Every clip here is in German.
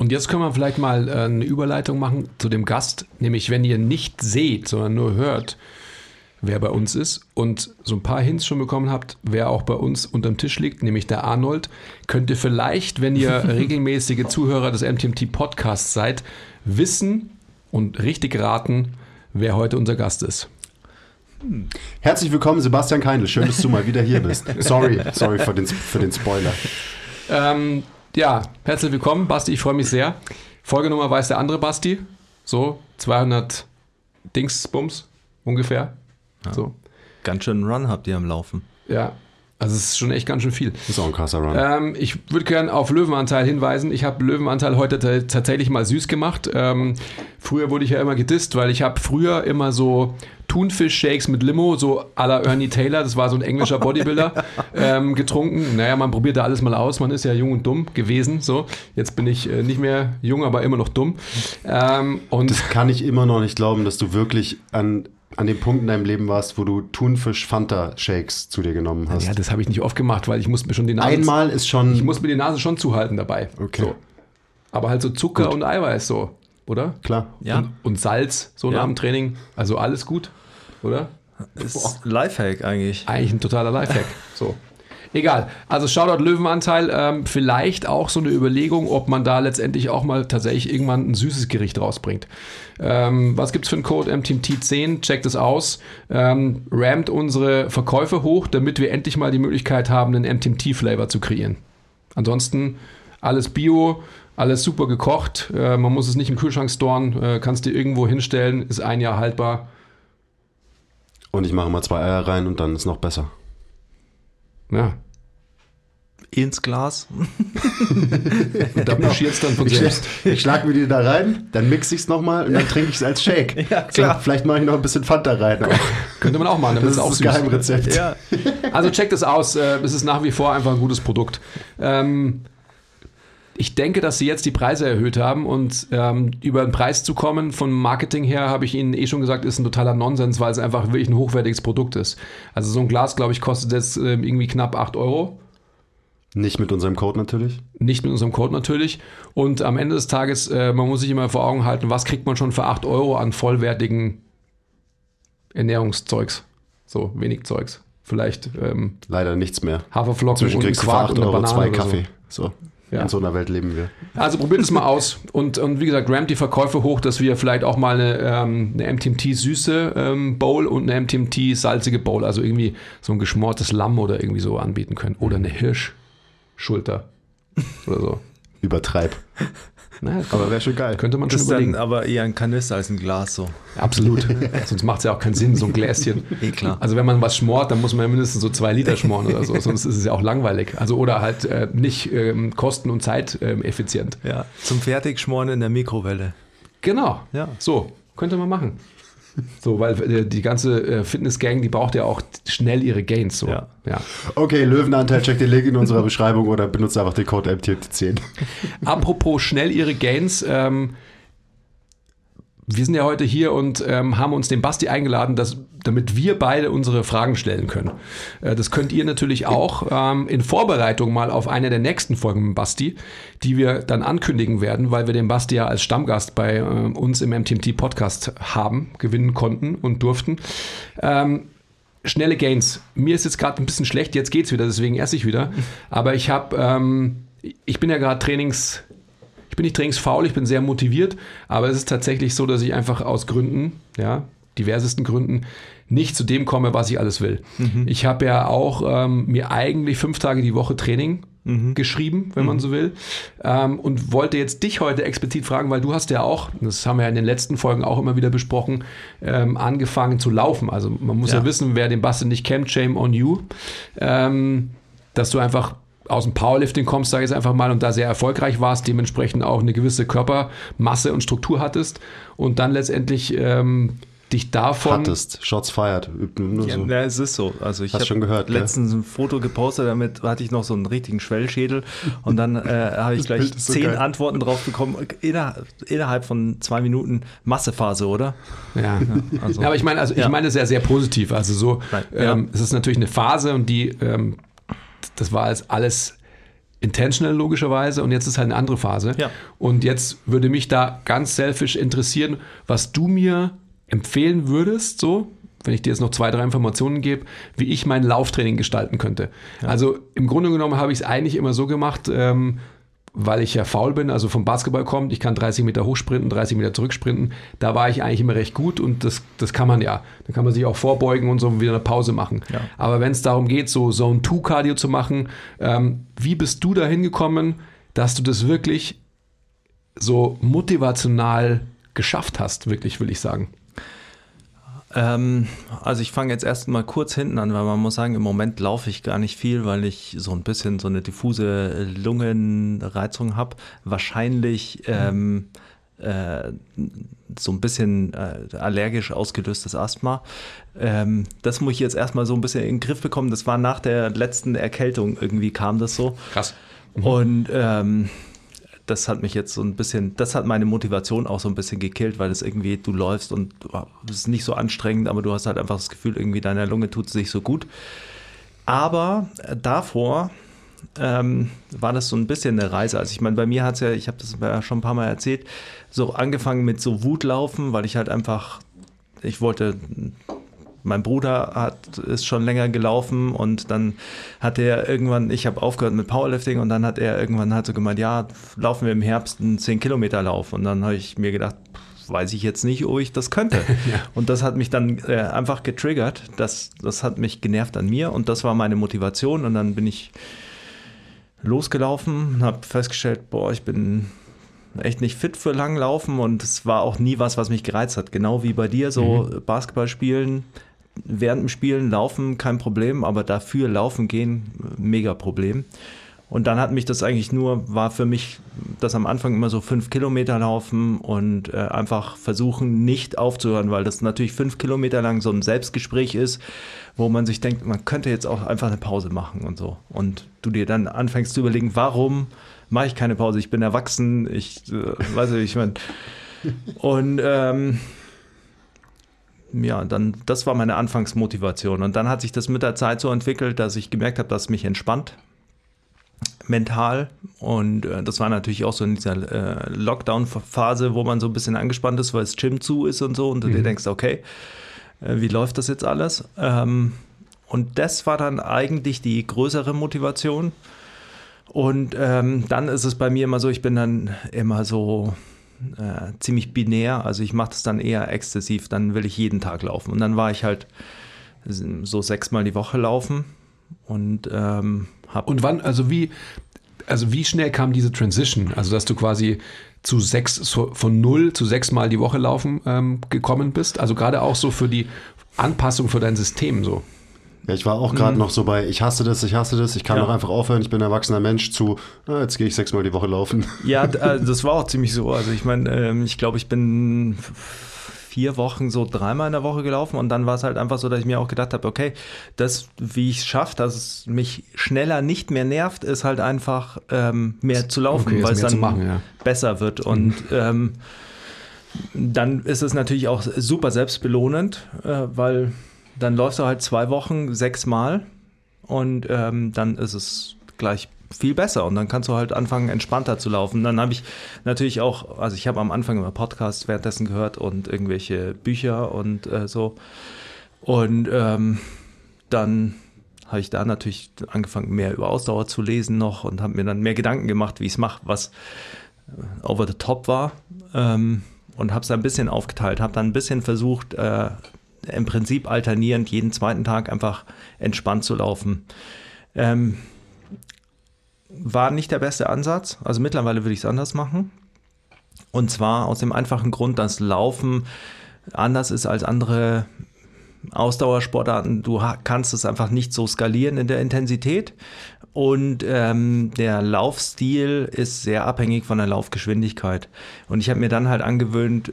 Und jetzt können wir vielleicht mal äh, eine Überleitung machen zu dem Gast, nämlich wenn ihr nicht seht, sondern nur hört, wer bei uns ist und so ein paar Hints schon bekommen habt, wer auch bei uns unterm Tisch liegt, nämlich der Arnold, könnt ihr vielleicht, wenn ihr regelmäßige Zuhörer des MTMT Podcasts seid, wissen und richtig raten, wer heute unser Gast ist. Herzlich willkommen, Sebastian Keindl. Schön, dass du mal wieder hier bist. Sorry, sorry für den, für den Spoiler. Ähm, ja, herzlich willkommen, Basti. Ich freue mich sehr. Folgenummer weiß der andere Basti. So, 200 Dingsbums ungefähr. So, Ganz schön Run habt ihr am Laufen. ja. Also es ist schon echt ganz schön viel. Das ist auch ein krasser Run. Ähm, ich würde gerne auf Löwenanteil hinweisen. Ich habe Löwenanteil heute ta- tatsächlich mal süß gemacht. Ähm, früher wurde ich ja immer gedisst, weil ich habe früher immer so Thunfisch-Shakes mit Limo, so à la Ernie Taylor, das war so ein englischer Bodybuilder, ähm, getrunken. Naja, man probiert da alles mal aus. Man ist ja jung und dumm gewesen. So, Jetzt bin ich äh, nicht mehr jung, aber immer noch dumm. Ähm, und Das kann ich immer noch nicht glauben, dass du wirklich an, an dem Punkt in deinem Leben warst, wo du Thunfisch-Fanta-Shakes zu dir genommen hast. ja, das habe ich nicht oft gemacht, weil ich musste mir schon die Nase... Einmal ist schon. Ich muss mir die Nase schon zuhalten dabei. Okay. So. Aber halt so Zucker Gut. und Eiweiß so, oder? klar. Ja. Und, und Salz so Ja. nach dem Training. Also alles gut, oder? Ist Lifehack eigentlich. Eigentlich ein totaler Lifehack. So. Egal. Also Shoutout Löwenanteil. Ähm, vielleicht auch so eine Überlegung, ob man da letztendlich auch mal tatsächlich irgendwann ein süßes Gericht rausbringt. Ähm, was gibt's für einen Code? MTMT10. Checkt es aus. Ähm, rammt unsere Verkäufe hoch, damit wir endlich mal die Möglichkeit haben, einen MTMT-Flavor zu kreieren. Ansonsten alles Bio, alles super gekocht. Äh, man muss es nicht im Kühlschrank storen, äh, kannst dir irgendwo hinstellen, ist ein Jahr haltbar. Und ich mache mal zwei Eier rein und dann ist noch besser. Ja, Ins Glas. und da passiert dann von Ich, selbst. ich schlag mir die da rein, dann mixe ich es nochmal und dann trinke ich es als Shake. Ja, klar. So, vielleicht mache ich noch ein bisschen Fanta rein. Auch. Könnte man auch machen, dann Das ist es das auch süß. Geheimrezept. Ja. Also checkt es aus, äh, es ist nach wie vor einfach ein gutes Produkt. Ähm, ich denke, dass sie jetzt die Preise erhöht haben und ähm, über den Preis zu kommen, vom Marketing her, habe ich Ihnen eh schon gesagt, ist ein totaler Nonsens, weil es einfach wirklich ein hochwertiges Produkt ist. Also so ein Glas, glaube ich, kostet jetzt ähm, irgendwie knapp 8 Euro. Nicht mit unserem Code natürlich. Nicht mit unserem Code natürlich. Und am Ende des Tages, äh, man muss sich immer vor Augen halten, was kriegt man schon für 8 Euro an vollwertigen Ernährungszeugs. So, wenig Zeugs. Vielleicht ähm, Leider nichts mehr. Haferflocken Zwischen und kriegst du für Quark 8 und eine Euro Banane zwei oder Kaffee. So. Ja. In so einer Welt leben wir. So. Also probiert es mal aus. Und, und wie gesagt, rammt die Verkäufe hoch, dass wir vielleicht auch mal eine, ähm, eine MTMT-süße ähm, Bowl und eine MTMT-salzige Bowl, also irgendwie so ein geschmortes Lamm oder irgendwie so anbieten können. Oder eine Hirschschulter oder so. Übertreib. Naja, Aber wäre schon geil. könnte man schon Das dann überlegen. aber eher ein Kanister als ein Glas so. Absolut. Sonst macht es ja auch keinen Sinn, so ein Gläschen. Eh klar. Also wenn man was schmort, dann muss man ja mindestens so zwei Liter schmoren oder so. Sonst ist es ja auch langweilig. Also oder halt äh, nicht ähm, kosten- und zeiteffizient. Ja. Zum Fertigschmoren in der Mikrowelle. Genau. Ja. So, könnte man machen. So, weil äh, die ganze äh, Fitness-Gang, die braucht ja auch schnell ihre Gains. So. Ja. ja. Okay, Löwenanteil, check den Link in unserer Beschreibung oder benutzt einfach den Code MTT10. Apropos schnell ihre Gains, ähm, wir sind ja heute hier und ähm, haben uns den Basti eingeladen, dass, damit wir beide unsere Fragen stellen können. Äh, das könnt ihr natürlich auch ähm, in Vorbereitung mal auf eine der nächsten Folgen mit Basti, die wir dann ankündigen werden, weil wir den Basti ja als Stammgast bei äh, uns im MTMT Podcast haben, gewinnen konnten und durften. Ähm, schnelle Gains. Mir ist jetzt gerade ein bisschen schlecht, jetzt geht's wieder, deswegen esse ich wieder. Aber ich habe, ähm, ich bin ja gerade Trainings, ich bin nicht trainingsfaul, ich bin sehr motiviert, aber es ist tatsächlich so, dass ich einfach aus Gründen, ja, diversesten Gründen, nicht zu dem komme, was ich alles will. Ich habe ja auch ähm, mir eigentlich fünf Tage die Woche Training geschrieben, wenn man so will. Ähm, und wollte jetzt dich heute explizit fragen, weil du hast ja auch, das haben wir ja in den letzten Folgen auch immer wieder besprochen, ähm, angefangen zu laufen. Also man muss ja, Ja. wissen, wer den Basti nicht kennt, shame on you. Ähm, dass du einfach aus dem Powerlifting kommst, sage ich jetzt einfach mal, und da sehr erfolgreich warst, dementsprechend auch eine gewisse Körpermasse und Struktur hattest und dann letztendlich ähm, dich davon Hattest. Shots fired. Nur Ja, so. ja, es ist so. Also ich habe schon gehört, gell? letztens ein Foto gepostet, damit hatte ich noch so einen richtigen Schwellschädel und dann äh, habe ich gleich so zehn geil. Antworten drauf bekommen, inner, innerhalb von zwei Minuten Massephase, oder? Ja. also- ja, aber ich meine, also ich Ja. meine es ja sehr positiv. Also so, ähm, es ist natürlich eine Phase und die, ähm, das war als alles intentional logischerweise und jetzt ist halt eine andere Phase. Ja. Und jetzt würde mich da ganz selfish interessieren, was du mir empfehlen würdest, so, wenn ich dir jetzt noch zwei, drei Informationen gebe, wie ich mein Lauftraining gestalten könnte. Also im Grunde genommen habe ich es eigentlich immer so gemacht, ähm, weil ich ja faul bin, also vom Basketball kommt, ich kann 30 Meter hochsprinten, 30 Meter zurücksprinten. Da war ich eigentlich immer recht gut und das, das kann man ja. Da kann man sich auch vorbeugen und so wieder eine Pause machen. Ja. Aber wenn es darum geht, so Zone 2 Cardio zu machen, ähm, wie bist du da hingekommen, dass du das wirklich so motivational geschafft hast, wirklich, will ich sagen. Ähm, also ich fange jetzt erst mal kurz hinten an, weil man muss sagen, im Moment laufe ich gar nicht viel, weil ich so ein bisschen so eine diffuse Lungenreizung habe. Wahrscheinlich ähm, äh, so ein bisschen äh, allergisch ausgelöstes Asthma. Ähm, das muss ich jetzt erstmal so ein bisschen in den Griff bekommen. Das war nach der letzten Erkältung irgendwie kam das so. Krass. Und ähm, das hat mich jetzt so ein bisschen, das hat meine Motivation auch so ein bisschen gekillt, weil es irgendwie, du läufst und es ist nicht so anstrengend, aber du hast halt einfach das Gefühl, irgendwie deiner Lunge tut es nicht so gut. Aber äh, davor ähm, war das so ein bisschen eine Reise. Also ich meine, bei mir hat es ja, ich habe das ja schon ein paar Mal erzählt, so angefangen mit so Wutlaufen, weil ich halt einfach, ich wollte mein Bruder hat ist schon länger gelaufen und dann hat er irgendwann, ich habe aufgehört mit Powerlifting und dann hat er irgendwann halt so gemeint, ja, laufen wir im Herbst einen 10 Kilometer Lauf und dann habe ich mir gedacht, weiß ich jetzt nicht, ob ich das könnte. Und das hat mich dann äh, einfach getriggert, das, das hat mich genervt an mir und das war meine Motivation. Und dann bin ich losgelaufen und habe festgestellt, boah, ich bin echt nicht fit für Langlaufen. Und es war auch nie was, was mich gereizt hat. Genau wie bei dir, so Basketball spielen, während dem Spielen laufen, kein Problem, aber dafür laufen gehen, mega Problem. Und dann hat mich das eigentlich nur, war für mich das am Anfang immer so fünf Kilometer laufen und äh, einfach versuchen, nicht aufzuhören, weil das natürlich fünf Kilometer lang so ein Selbstgespräch ist, wo man sich denkt, man könnte jetzt auch einfach eine Pause machen und so. Und du dir dann anfängst zu überlegen, warum mache ich keine Pause? Ich bin erwachsen, ich äh, weiß nicht, ich meine. Und ähm, ja, dann, das war meine Anfangsmotivation. Und dann hat sich das mit der Zeit so entwickelt, dass ich gemerkt habe, dass es mich entspannt, mental. Und äh, das war natürlich auch so in dieser äh, Lockdown-Phase, wo man so ein bisschen angespannt ist, weil das Gym zu ist und so. Und du dir denkst, okay, äh, wie läuft das jetzt alles? Ähm, und das war dann eigentlich die größere Motivation. Und ähm, dann ist es bei mir immer so, ich bin dann immer so äh, ziemlich binär. Also ich mache das dann eher exzessiv. Dann will ich jeden Tag laufen. Und dann war ich halt so sechsmal die Woche laufen und ähm, habe Und wann, also wie, also wie schnell kam diese Transition? Also, dass du quasi zu sechs, von null zu sechs Mal die Woche laufen ähm, gekommen bist? Also gerade auch so für die Anpassung für dein System so. Ja, ich war auch gerade noch so bei, ich hasse das, ich hasse das, ich kann Ja. doch einfach aufhören, ich bin ein erwachsener Mensch zu, ah, jetzt gehe ich sechsmal die Woche laufen. Ja, äh, das war auch ziemlich so. Also ich meine, ähm, ich glaube, ich bin vier Wochen so dreimal in der Woche gelaufen und dann war es halt einfach so, dass ich mir auch gedacht habe, okay, das, wie ich es schaffe, dass es mich schneller nicht mehr nervt, ist halt einfach ähm, mehr zu laufen, Okay, weil es dann machen, ja. besser wird und ähm, dann ist es natürlich auch super selbstbelohnend, äh, weil dann läufst du halt zwei Wochen sechsmal und ähm, dann ist es gleich viel besser und dann kannst du halt anfangen, entspannter zu laufen. Dann habe ich natürlich auch, also ich habe am Anfang immer Podcasts währenddessen gehört und irgendwelche Bücher und äh, so. Und ähm, dann habe ich da natürlich angefangen, mehr über Ausdauer zu lesen noch und habe mir dann mehr Gedanken gemacht, wie ich es mache, was äh, over the top war. Ähm, und habe es ein bisschen aufgeteilt, habe dann ein bisschen versucht, äh, im Prinzip alternierend jeden zweiten Tag einfach entspannt zu laufen. Ähm, war nicht der beste Ansatz. Also mittlerweile würde ich es anders machen. Und zwar aus dem einfachen Grund, dass Laufen anders ist als andere Ausdauersportarten. Du kannst es einfach nicht so skalieren in der Intensität. Und ähm, der Laufstil ist sehr abhängig von der Laufgeschwindigkeit. Und ich habe mir dann halt angewöhnt,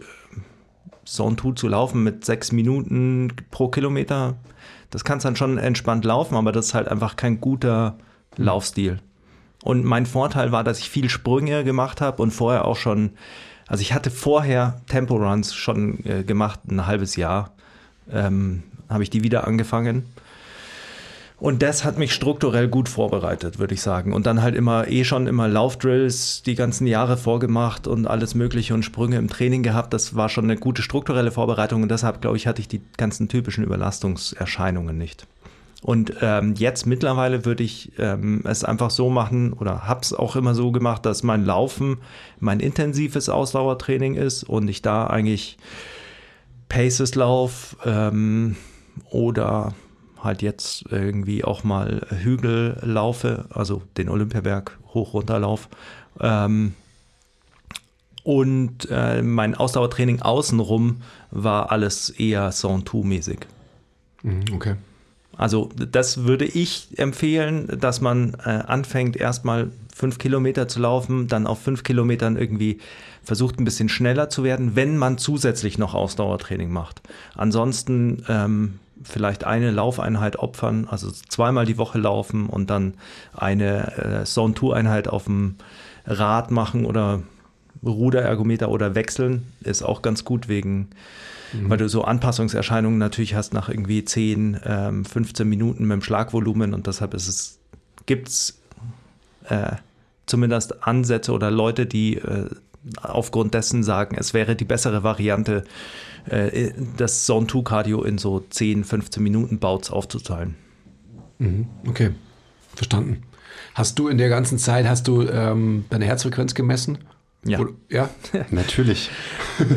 Zone 2 zu laufen mit sechs Minuten pro Kilometer. Das kannst dann schon entspannt laufen, aber das ist halt einfach kein guter Laufstil. Und mein Vorteil war, dass ich viel Sprünge gemacht habe und vorher auch schon, also ich hatte vorher Tempo-Runs schon äh, gemacht, ein halbes Jahr ähm, habe ich die wieder angefangen. Und das hat mich strukturell gut vorbereitet, würde ich sagen. Und dann halt immer eh schon immer Laufdrills die ganzen Jahre vorgemacht und alles Mögliche und Sprünge im Training gehabt. Das war schon eine gute strukturelle Vorbereitung und deshalb, glaube ich, hatte ich die ganzen typischen Überlastungserscheinungen nicht. Und ähm, jetzt mittlerweile würde ich ähm, es einfach so machen oder habe es auch immer so gemacht, dass mein Laufen mein intensives Ausdauertraining ist und ich da eigentlich Paces lauf ähm, oder halt jetzt irgendwie auch mal Hügel laufe, also den Olympiaberg hoch runter lauf. Ähm, und äh, mein Ausdauertraining außenrum war alles eher Saint-Tout-mäßig. Mhm, okay. Also das würde ich empfehlen, dass man äh, anfängt erstmal fünf Kilometer zu laufen, dann auf fünf Kilometern irgendwie versucht ein bisschen schneller zu werden, wenn man zusätzlich noch Ausdauertraining macht. Ansonsten ähm, vielleicht eine Laufeinheit opfern, also zweimal die Woche laufen und dann eine äh, Zone-2-Einheit auf dem Rad machen oder Ruderergometer oder wechseln, ist auch ganz gut wegen, mhm. weil du so Anpassungserscheinungen natürlich hast nach irgendwie 10, ähm, 15 Minuten mit dem Schlagvolumen und deshalb ist es, gibt es äh, zumindest Ansätze oder Leute, die äh, aufgrund dessen sagen, es wäre die bessere Variante, äh, das Zone-2-Cardio in so 10, 15 Minuten Bouts aufzuteilen. Mhm, okay, verstanden. Hast du in der ganzen Zeit, hast du ähm, deine Herzfrequenz gemessen? Ja. Oder, ja? Natürlich.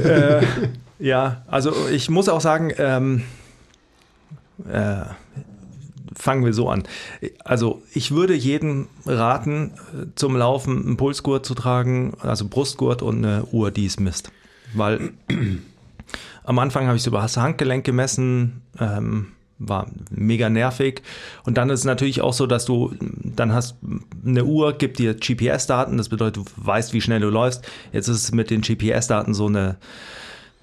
äh, ja, also ich muss auch sagen, ähm, äh, fangen wir so an. Also ich würde jedem raten, zum Laufen einen Pulsgurt zu tragen, also Brustgurt und eine Uhr, die es misst. Weil am Anfang habe ich es über das Handgelenk gemessen, ähm, war mega nervig. Und dann ist es natürlich auch so, dass du dann hast eine Uhr, gibt dir GPS-Daten, das bedeutet, du weißt, wie schnell du läufst. Jetzt ist es mit den GPS-Daten so eine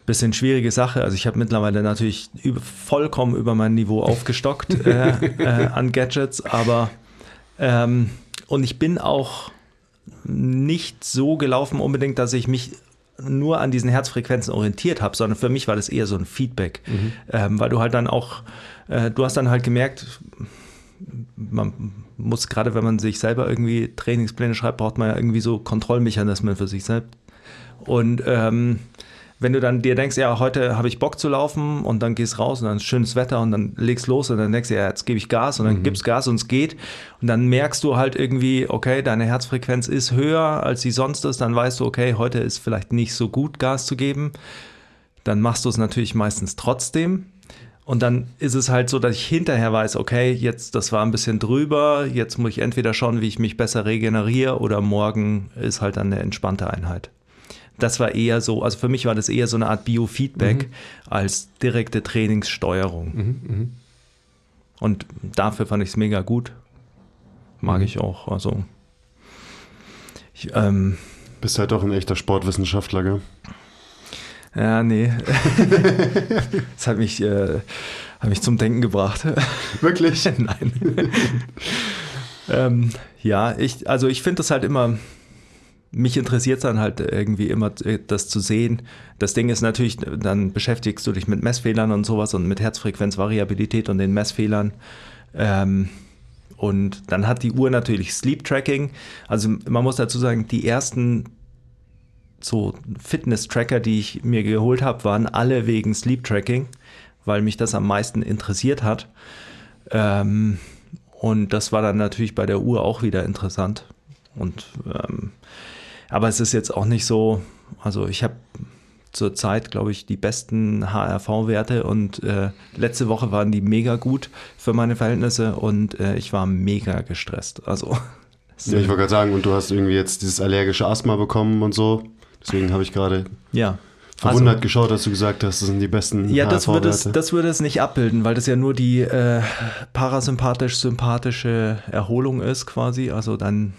bisschen schwierige Sache. Also ich habe mittlerweile natürlich über, vollkommen über mein Niveau aufgestockt äh, äh, an Gadgets, aber ähm, und ich bin auch nicht so gelaufen unbedingt, dass ich mich nur an diesen Herzfrequenzen orientiert habe, sondern für mich war das eher so ein Feedback, mhm. ähm, weil du halt dann auch, äh, du hast dann halt gemerkt, man muss gerade, wenn man sich selber irgendwie Trainingspläne schreibt, braucht man ja irgendwie so Kontrollmechanismen für sich selbst. Und ähm, wenn du dann dir denkst, ja, heute habe ich Bock zu laufen und dann gehst raus und dann ist schönes Wetter und dann legst los und dann denkst du, ja, jetzt gebe ich Gas und dann mhm. gibst Gas und es geht. Und dann merkst du halt irgendwie, okay, deine Herzfrequenz ist höher, als sie sonst ist. Dann weißt du, okay, heute ist vielleicht nicht so gut, Gas zu geben. Dann machst du es natürlich meistens trotzdem. Und dann ist es halt so, dass ich hinterher weiß, okay, jetzt, das war ein bisschen drüber, jetzt muss ich entweder schauen, wie ich mich besser regeneriere oder morgen ist halt dann eine entspannte Einheit das war eher so, also für mich war das eher so eine Art Biofeedback mhm. als direkte Trainingssteuerung. Mhm, mh. Und dafür fand ich es mega gut. Mag mhm. ich auch. Also. Ich, ähm, Bist halt auch ein echter Sportwissenschaftler, gell? Ja, nee. das hat mich, äh, hat mich zum Denken gebracht. Wirklich? Nein. ähm, ja, ich, also ich finde das halt immer mich interessiert dann halt irgendwie immer äh, das zu sehen. Das Ding ist natürlich, dann beschäftigst du dich mit Messfehlern und sowas und mit Herzfrequenzvariabilität und den Messfehlern. Ähm, und dann hat die Uhr natürlich Sleep Tracking. Also man muss dazu sagen, die ersten so Fitness-Tracker, die ich mir geholt habe, waren alle wegen Sleep Tracking, weil mich das am meisten interessiert hat. Ähm, und das war dann natürlich bei der Uhr auch wieder interessant. Und ähm, aber es ist jetzt auch nicht so, also ich habe zurzeit, glaube ich, die besten HRV-Werte und äh, letzte Woche waren die mega gut für meine Verhältnisse und äh, ich war mega gestresst. Also Ja, ich wollte gerade sagen, und du hast irgendwie jetzt dieses allergische Asthma bekommen und so. Deswegen habe ich gerade Ja. verwundert geschaut, dass du gesagt hast, das sind die besten Also Ja, das würde, es, das würde es nicht abbilden, weil das ja nur die äh, parasympathisch-sympathische Erholung ist quasi. Also dann,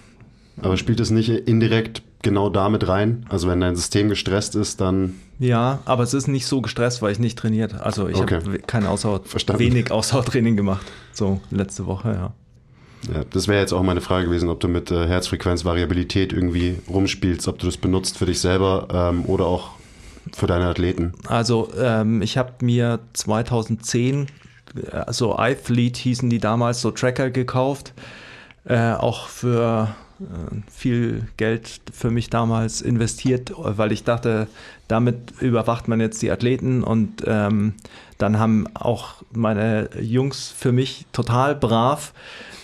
Aber spielt es nicht indirekt genau damit rein? Also wenn dein System gestresst ist, dann ja, aber es ist nicht so gestresst, weil ich nicht trainiert. Also ich Okay. habe kein Ausdauer, Verstanden. wenig Ausdauertraining gemacht. So letzte Woche, ja. Ja, das wäre jetzt auch meine Frage gewesen, ob du mit äh, Herzfrequenzvariabilität irgendwie rumspielst, ob du das benutzt für dich selber ähm, oder auch für deine Athleten. Also ähm, ich habe mir 2010 äh, so iThlete hießen die damals, so Tracker gekauft. Äh, auch für viel Geld für mich damals investiert, weil ich dachte, damit überwacht man jetzt die Athleten und ähm, dann haben auch meine Jungs für mich total brav,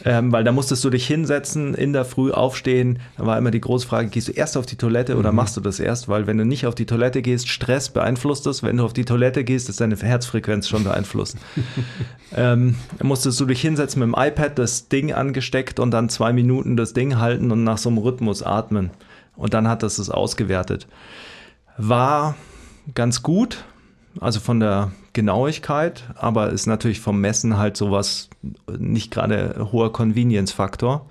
ähm, weil da musstest du dich hinsetzen, in der Früh aufstehen. Da war immer die große Frage, gehst du erst auf die Toilette oder machst du das erst? Weil wenn du nicht auf die Toilette gehst, Stress beeinflusst das. Wenn du auf die Toilette gehst, ist deine Herzfrequenz schon beeinflusst. ähm, musstest du dich hinsetzen mit dem iPad, das Ding angesteckt und dann zwei Minuten das Ding halten und nach so einem Rhythmus atmen. Und dann hat das es ausgewertet. War ganz gut, also von der Genauigkeit, aber ist natürlich vom Messen halt sowas nicht gerade hoher Convenience-Faktor.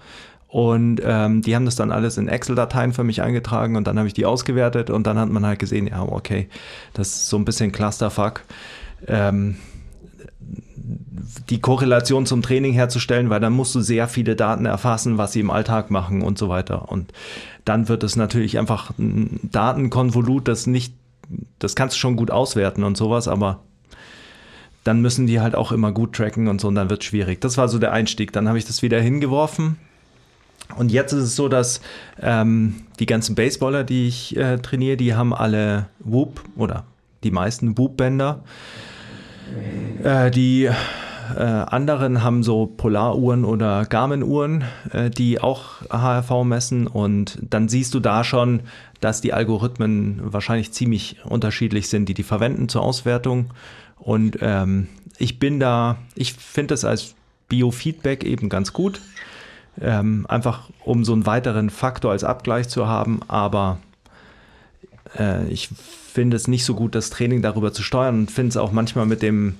Und ähm, die haben das dann alles in Excel-Dateien für mich eingetragen und dann habe ich die ausgewertet und dann hat man halt gesehen, ja, okay, das ist so ein bisschen Clusterfuck. Ähm, die Korrelation zum Training herzustellen, weil dann musst du sehr viele Daten erfassen, was sie im Alltag machen und so weiter. Und dann wird es natürlich einfach ein Datenkonvolut, das nicht, das kannst du schon gut auswerten und sowas, aber dann müssen die halt auch immer gut tracken und so und dann wird es schwierig. Das war so der Einstieg. Dann habe ich das wieder hingeworfen. Und jetzt ist es so, dass ähm, die ganzen Baseballer, die ich äh, trainiere, die haben alle Whoop oder die meisten Whoop-Bänder. Äh, die äh, anderen haben so Polaruhren oder Garmin-Uhren, äh, die auch HRV messen. Und dann siehst du da schon, dass die Algorithmen wahrscheinlich ziemlich unterschiedlich sind, die die verwenden zur Auswertung. Und ähm, ich bin da, ich finde das als Biofeedback eben ganz gut, ähm, einfach um so einen weiteren Faktor als Abgleich zu haben, aber äh, ich finde es nicht so gut, das Training darüber zu steuern. Und finde es auch manchmal mit dem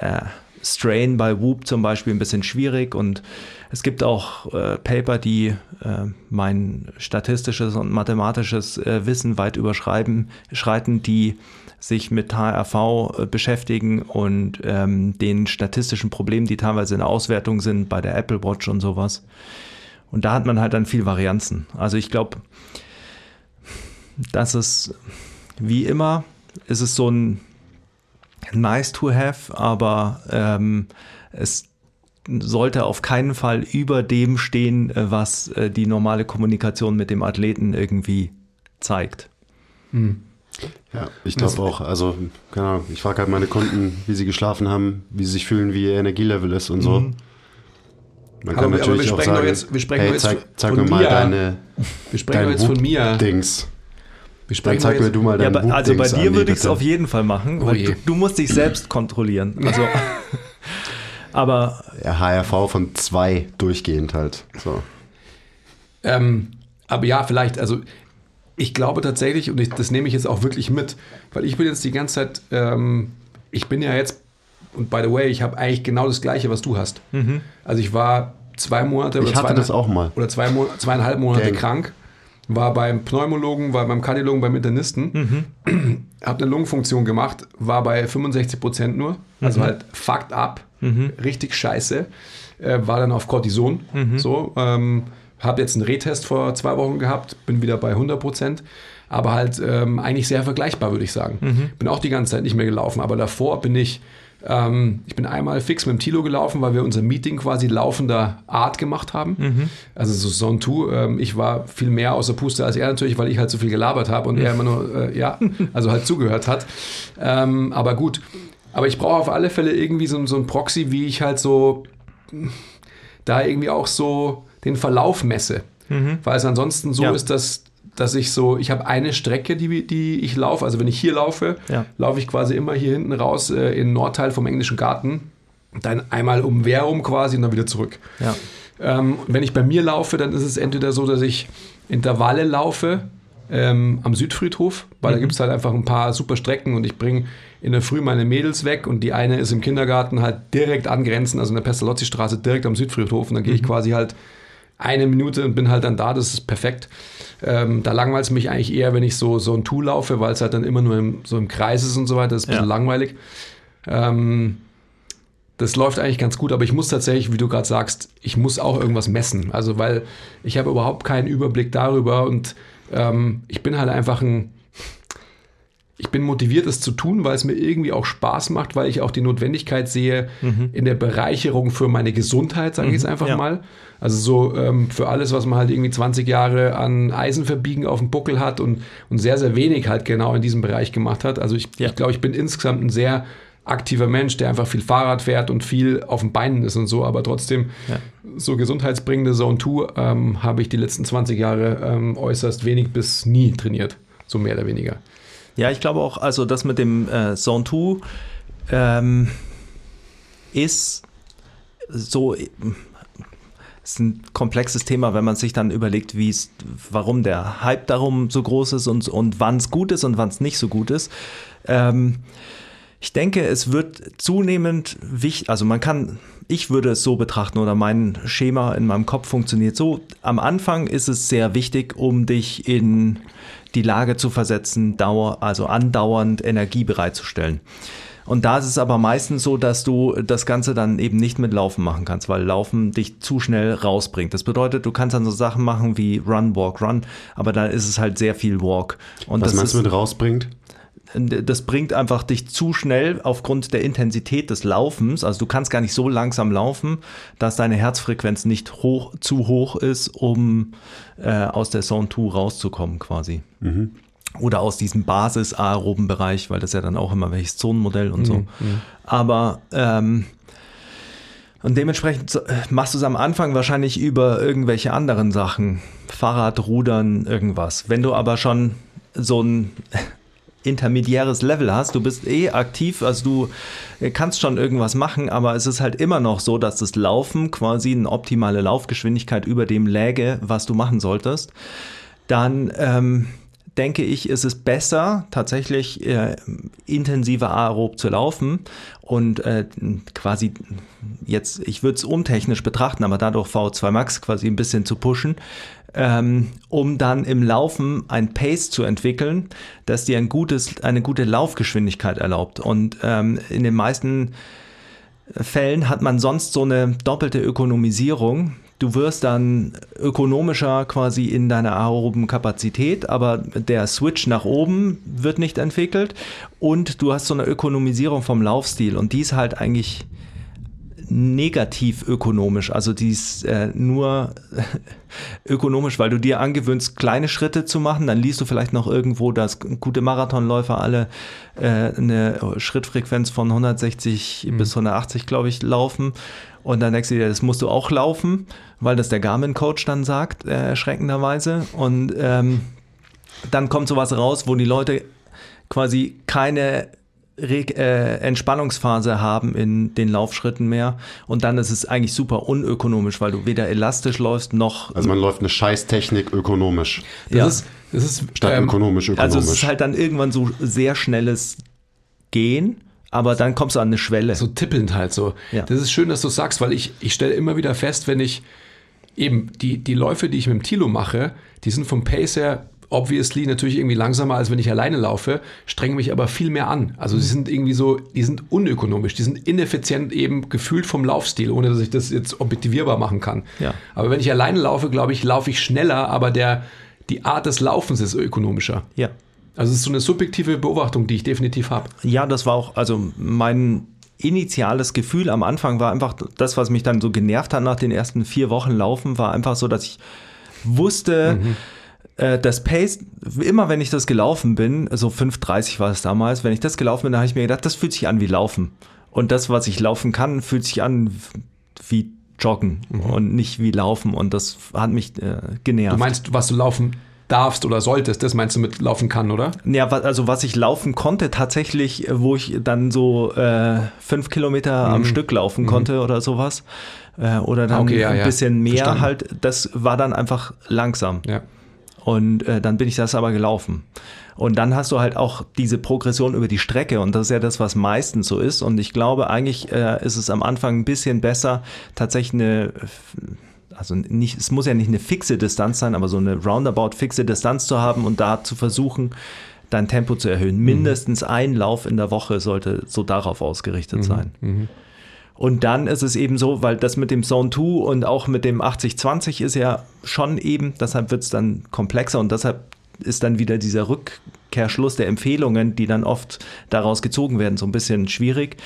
äh, Strain bei Whoop zum Beispiel ein bisschen schwierig und es gibt auch äh, Paper, die äh, mein statistisches und mathematisches äh, Wissen weit überschreiten, schreiten, die sich mit HRV äh, beschäftigen und ähm, den statistischen Problemen, die teilweise in Auswertung sind bei der Apple Watch und sowas. Und da hat man halt dann viel Varianzen. Also ich glaube, dass es wie immer ist es so ein nice to have, aber ähm, es sollte auf keinen Fall über dem stehen, äh, was äh, die normale Kommunikation mit dem Athleten irgendwie zeigt. Ja, ich glaube auch. Also, keine Ahnung, ich frage halt meine Kunden, wie sie geschlafen haben, wie sie sich fühlen, wie ihr Energielevel ist und so. Man Aber kann wir- aber natürlich wir auch sprechen doch sagen, jetzt- wir sprechen hey, doch jetzt zeig, von- zeig von mir mal deine, Wir sprechen dein jetzt von mir. Dings. Wir Dann zeig mir du mal Ja, dein aber, also bei dir würde ich es auf jeden Fall machen, Oh weil je. du, du musst dich selbst kontrollieren. Also, aber Ja, HRV von zwei durchgehend halt. So. Ähm, aber ja, vielleicht, also ich glaube tatsächlich, und ich, das nehme ich jetzt auch wirklich mit, weil ich bin jetzt die ganze Zeit, ähm, ich bin ja jetzt, und by the way, ich habe eigentlich genau das Gleiche, was du hast. Also ich war zwei Monate oder Ich hatte das auch mal. Oder zwei, zweieinhalb Monate Gang. krank, war beim Pneumologen, war beim Kardiologen, beim Internisten, habe eine Lungenfunktion gemacht, war bei 65 Prozent nur, also halt fucked up, richtig scheiße, äh, war dann auf Cortison, so, ähm, habe jetzt einen Rehtest vor zwei Wochen gehabt, bin wieder bei 100 Prozent, aber halt ähm, eigentlich sehr vergleichbar, würde ich sagen. Bin auch die ganze Zeit nicht mehr gelaufen, aber davor bin ich ähm, ich bin einmal fix mit dem Tilo gelaufen, weil wir unser Meeting quasi laufender Art gemacht haben. Also so Zone 2. Ähm, ich war viel mehr außer Puste als er natürlich, weil ich halt so viel gelabert habe und er immer nur, äh, ja, also halt zugehört hat. Ähm, aber gut. Aber ich brauche auf alle Fälle irgendwie so, so ein Proxy, wie ich halt so da irgendwie auch so den Verlauf messe. Weil es ansonsten so Ja. ist, dass, dass ich so, ich habe eine Strecke, die, die ich laufe. Also wenn ich hier laufe, Ja. laufe ich quasi immer hier hinten raus äh, in den Nordteil vom englischen Garten. Dann einmal um Wehr rum quasi und dann wieder zurück. ja. Ähm, wenn ich bei mir laufe, dann ist es entweder so, dass ich Intervalle laufe ähm, am Südfriedhof, weil da gibt es halt einfach ein paar super Strecken und ich bringe in der Früh meine Mädels weg und die eine ist im Kindergarten halt direkt angrenzend, also in der Pestalozzi-Straße direkt am Südfriedhof und dann gehe ich quasi halt eine Minute und bin halt dann da, das ist perfekt. Ähm, da langweilt es mich eigentlich eher, wenn ich so, so ein Tool laufe, weil es halt dann immer nur im, so im Kreis ist und so weiter, das ist ein bisschen Ja. langweilig. Ähm, das läuft eigentlich ganz gut, aber ich muss tatsächlich, wie du gerade sagst, ich muss auch irgendwas messen. Also, weil ich habe überhaupt keinen Überblick darüber und ähm, ich bin halt einfach ein. Ich bin motiviert, es zu tun, weil es mir irgendwie auch Spaß macht, weil ich auch die Notwendigkeit sehe in der Bereicherung für meine Gesundheit, sage ich jetzt einfach ja. mal. Also so ähm, für alles, was man halt irgendwie 20 Jahre an Eisenverbiegen auf dem Buckel hat und, und sehr, sehr wenig halt genau in diesem Bereich gemacht hat. Also ich, Ja. ich glaube, ich bin insgesamt ein sehr aktiver Mensch, der einfach viel Fahrrad fährt und viel auf den Beinen ist und so, aber trotzdem Ja. so gesundheitsbringende Zone 2 ähm, habe ich die letzten 20 Jahre ähm, äußerst wenig bis nie trainiert, so mehr oder weniger. Ja, ich glaube auch, also das mit dem äh, Zone 2 ähm, ist so ist ein komplexes Thema, wenn man sich dann überlegt, wie es, warum der Hype darum so groß ist und, und wann es gut ist und wann es nicht so gut ist. Ähm, ich denke, es wird zunehmend wichtig, also man kann, ich würde es so betrachten oder mein Schema in meinem Kopf funktioniert so. Am Anfang ist es sehr wichtig, um dich in die Lage zu versetzen, Dauer, also andauernd Energie bereitzustellen. Und da ist es aber meistens so, dass du das Ganze dann eben nicht mit Laufen machen kannst, weil Laufen dich zu schnell rausbringt. Das bedeutet, du kannst dann so Sachen machen wie Run, Walk, Run, aber dann ist es halt sehr viel Walk. Und Was das meinst du mit rausbringt? Das bringt einfach dich zu schnell aufgrund der Intensität des Laufens. Also du kannst gar nicht so langsam laufen, dass deine Herzfrequenz nicht hoch, zu hoch ist, um äh, aus der Zone 2 rauszukommen quasi. Oder aus diesem basis-aeroben Bereich, weil das ja dann auch immer welches Zonenmodell und so. Aber ähm, und dementsprechend machst du es am Anfang wahrscheinlich über irgendwelche anderen Sachen. Fahrrad, Rudern, irgendwas. Wenn du aber schon so ein intermediäres Level hast, du bist eh aktiv, also du kannst schon irgendwas machen, aber es ist halt immer noch so, dass das Laufen quasi eine optimale Laufgeschwindigkeit über dem läge, was du machen solltest. Dann ähm, denke ich, ist es besser, tatsächlich äh, intensiver aerob zu laufen und äh, quasi jetzt, ich würde es untechnisch betrachten, aber dadurch V2 Max quasi ein bisschen zu pushen, ähm, um dann im Laufen ein Pace zu entwickeln, das dir ein gutes, eine gute Laufgeschwindigkeit erlaubt. Und ähm, in den meisten Fällen hat man sonst so eine doppelte Ökonomisierung. Du wirst dann ökonomischer quasi in deiner aeroben Kapazität, aber der Switch nach oben wird nicht entwickelt und du hast so eine Ökonomisierung vom Laufstil und die ist halt eigentlich negativ ökonomisch. Also die ist äh, nur ökonomisch, weil du dir angewöhnst, kleine Schritte zu machen. Dann liest du vielleicht noch irgendwo, dass gute Marathonläufer alle äh, eine Schrittfrequenz von 160 bis 180, glaube ich, laufen. Und dann denkst du dir, das musst du auch laufen, weil das der Garmin-Coach dann sagt, äh, erschreckenderweise. Und ähm, dann kommt sowas raus, wo die Leute quasi keine Reg äh, Entspannungsphase haben in den Laufschritten mehr. Und dann ist es eigentlich super unökonomisch, weil du weder elastisch läufst noch. Also man läuft eine Scheißtechnik ökonomisch. Das Ja. ist, das ist Statt ähm, ökonomisch, ökonomisch. also es ist halt dann irgendwann so sehr schnelles Gehen, aber dann kommst du an eine Schwelle. so tippelnd halt so. Ja. Das ist schön, dass du sagst, weil ich, ich stelle immer wieder fest, wenn ich eben die, die Läufe, die ich mit dem Tilo mache, die sind vom Pace her obviously natürlich irgendwie langsamer, als wenn ich alleine laufe, strengen mich aber viel mehr an. Also Mhm. die sind irgendwie so, die sind unökonomisch, die sind ineffizient eben gefühlt vom Laufstil, ohne dass ich das jetzt objektivierbar machen kann. Ja. Aber wenn ich alleine laufe, glaube ich, laufe ich schneller, aber der, die Art des Laufens ist ökonomischer. ja. Also es ist so eine subjektive Beobachtung, die ich definitiv habe. Ja, das war auch, also mein initiales Gefühl am Anfang war einfach das, was mich dann so genervt hat nach den ersten vier Wochen Laufen, war einfach so, dass ich wusste, äh, das Pace, immer wenn ich das gelaufen bin, so 5,30 war es damals, wenn ich das gelaufen bin, da habe ich mir gedacht, das fühlt sich an wie Laufen. Und das, was ich laufen kann, fühlt sich an wie Joggen und nicht wie Laufen. Und das hat mich äh, genervt. Du meinst, was du laufen darfst oder solltest. Das meinst du mit laufen kann, oder? Ja, also was ich laufen konnte, tatsächlich, äh, wo ich dann so äh, fünf Kilometer am Stück laufen konnte oder sowas. Äh, oder dann Okay, ja, ein ja. bisschen mehr Verstanden. halt, das war dann einfach langsam. Ja. Und äh, dann bin ich das aber gelaufen. Und dann hast du halt auch diese Progression über die Strecke und das ist ja das, was meistens so ist. Und ich glaube, eigentlich äh, ist es am Anfang ein bisschen besser, tatsächlich eine, also nicht, es muss ja nicht eine fixe Distanz sein, aber so eine roundabout fixe Distanz zu haben und da zu versuchen, dein Tempo zu erhöhen. Mindestens ein Lauf in der Woche sollte so darauf ausgerichtet sein. Und dann ist es eben so, weil das mit dem Zone 2 und auch mit dem 80-20 ist ja schon eben, deshalb wird es dann komplexer und deshalb ist dann wieder dieser Rückkehrschluss der Empfehlungen, die dann oft daraus gezogen werden, so ein bisschen schwierig.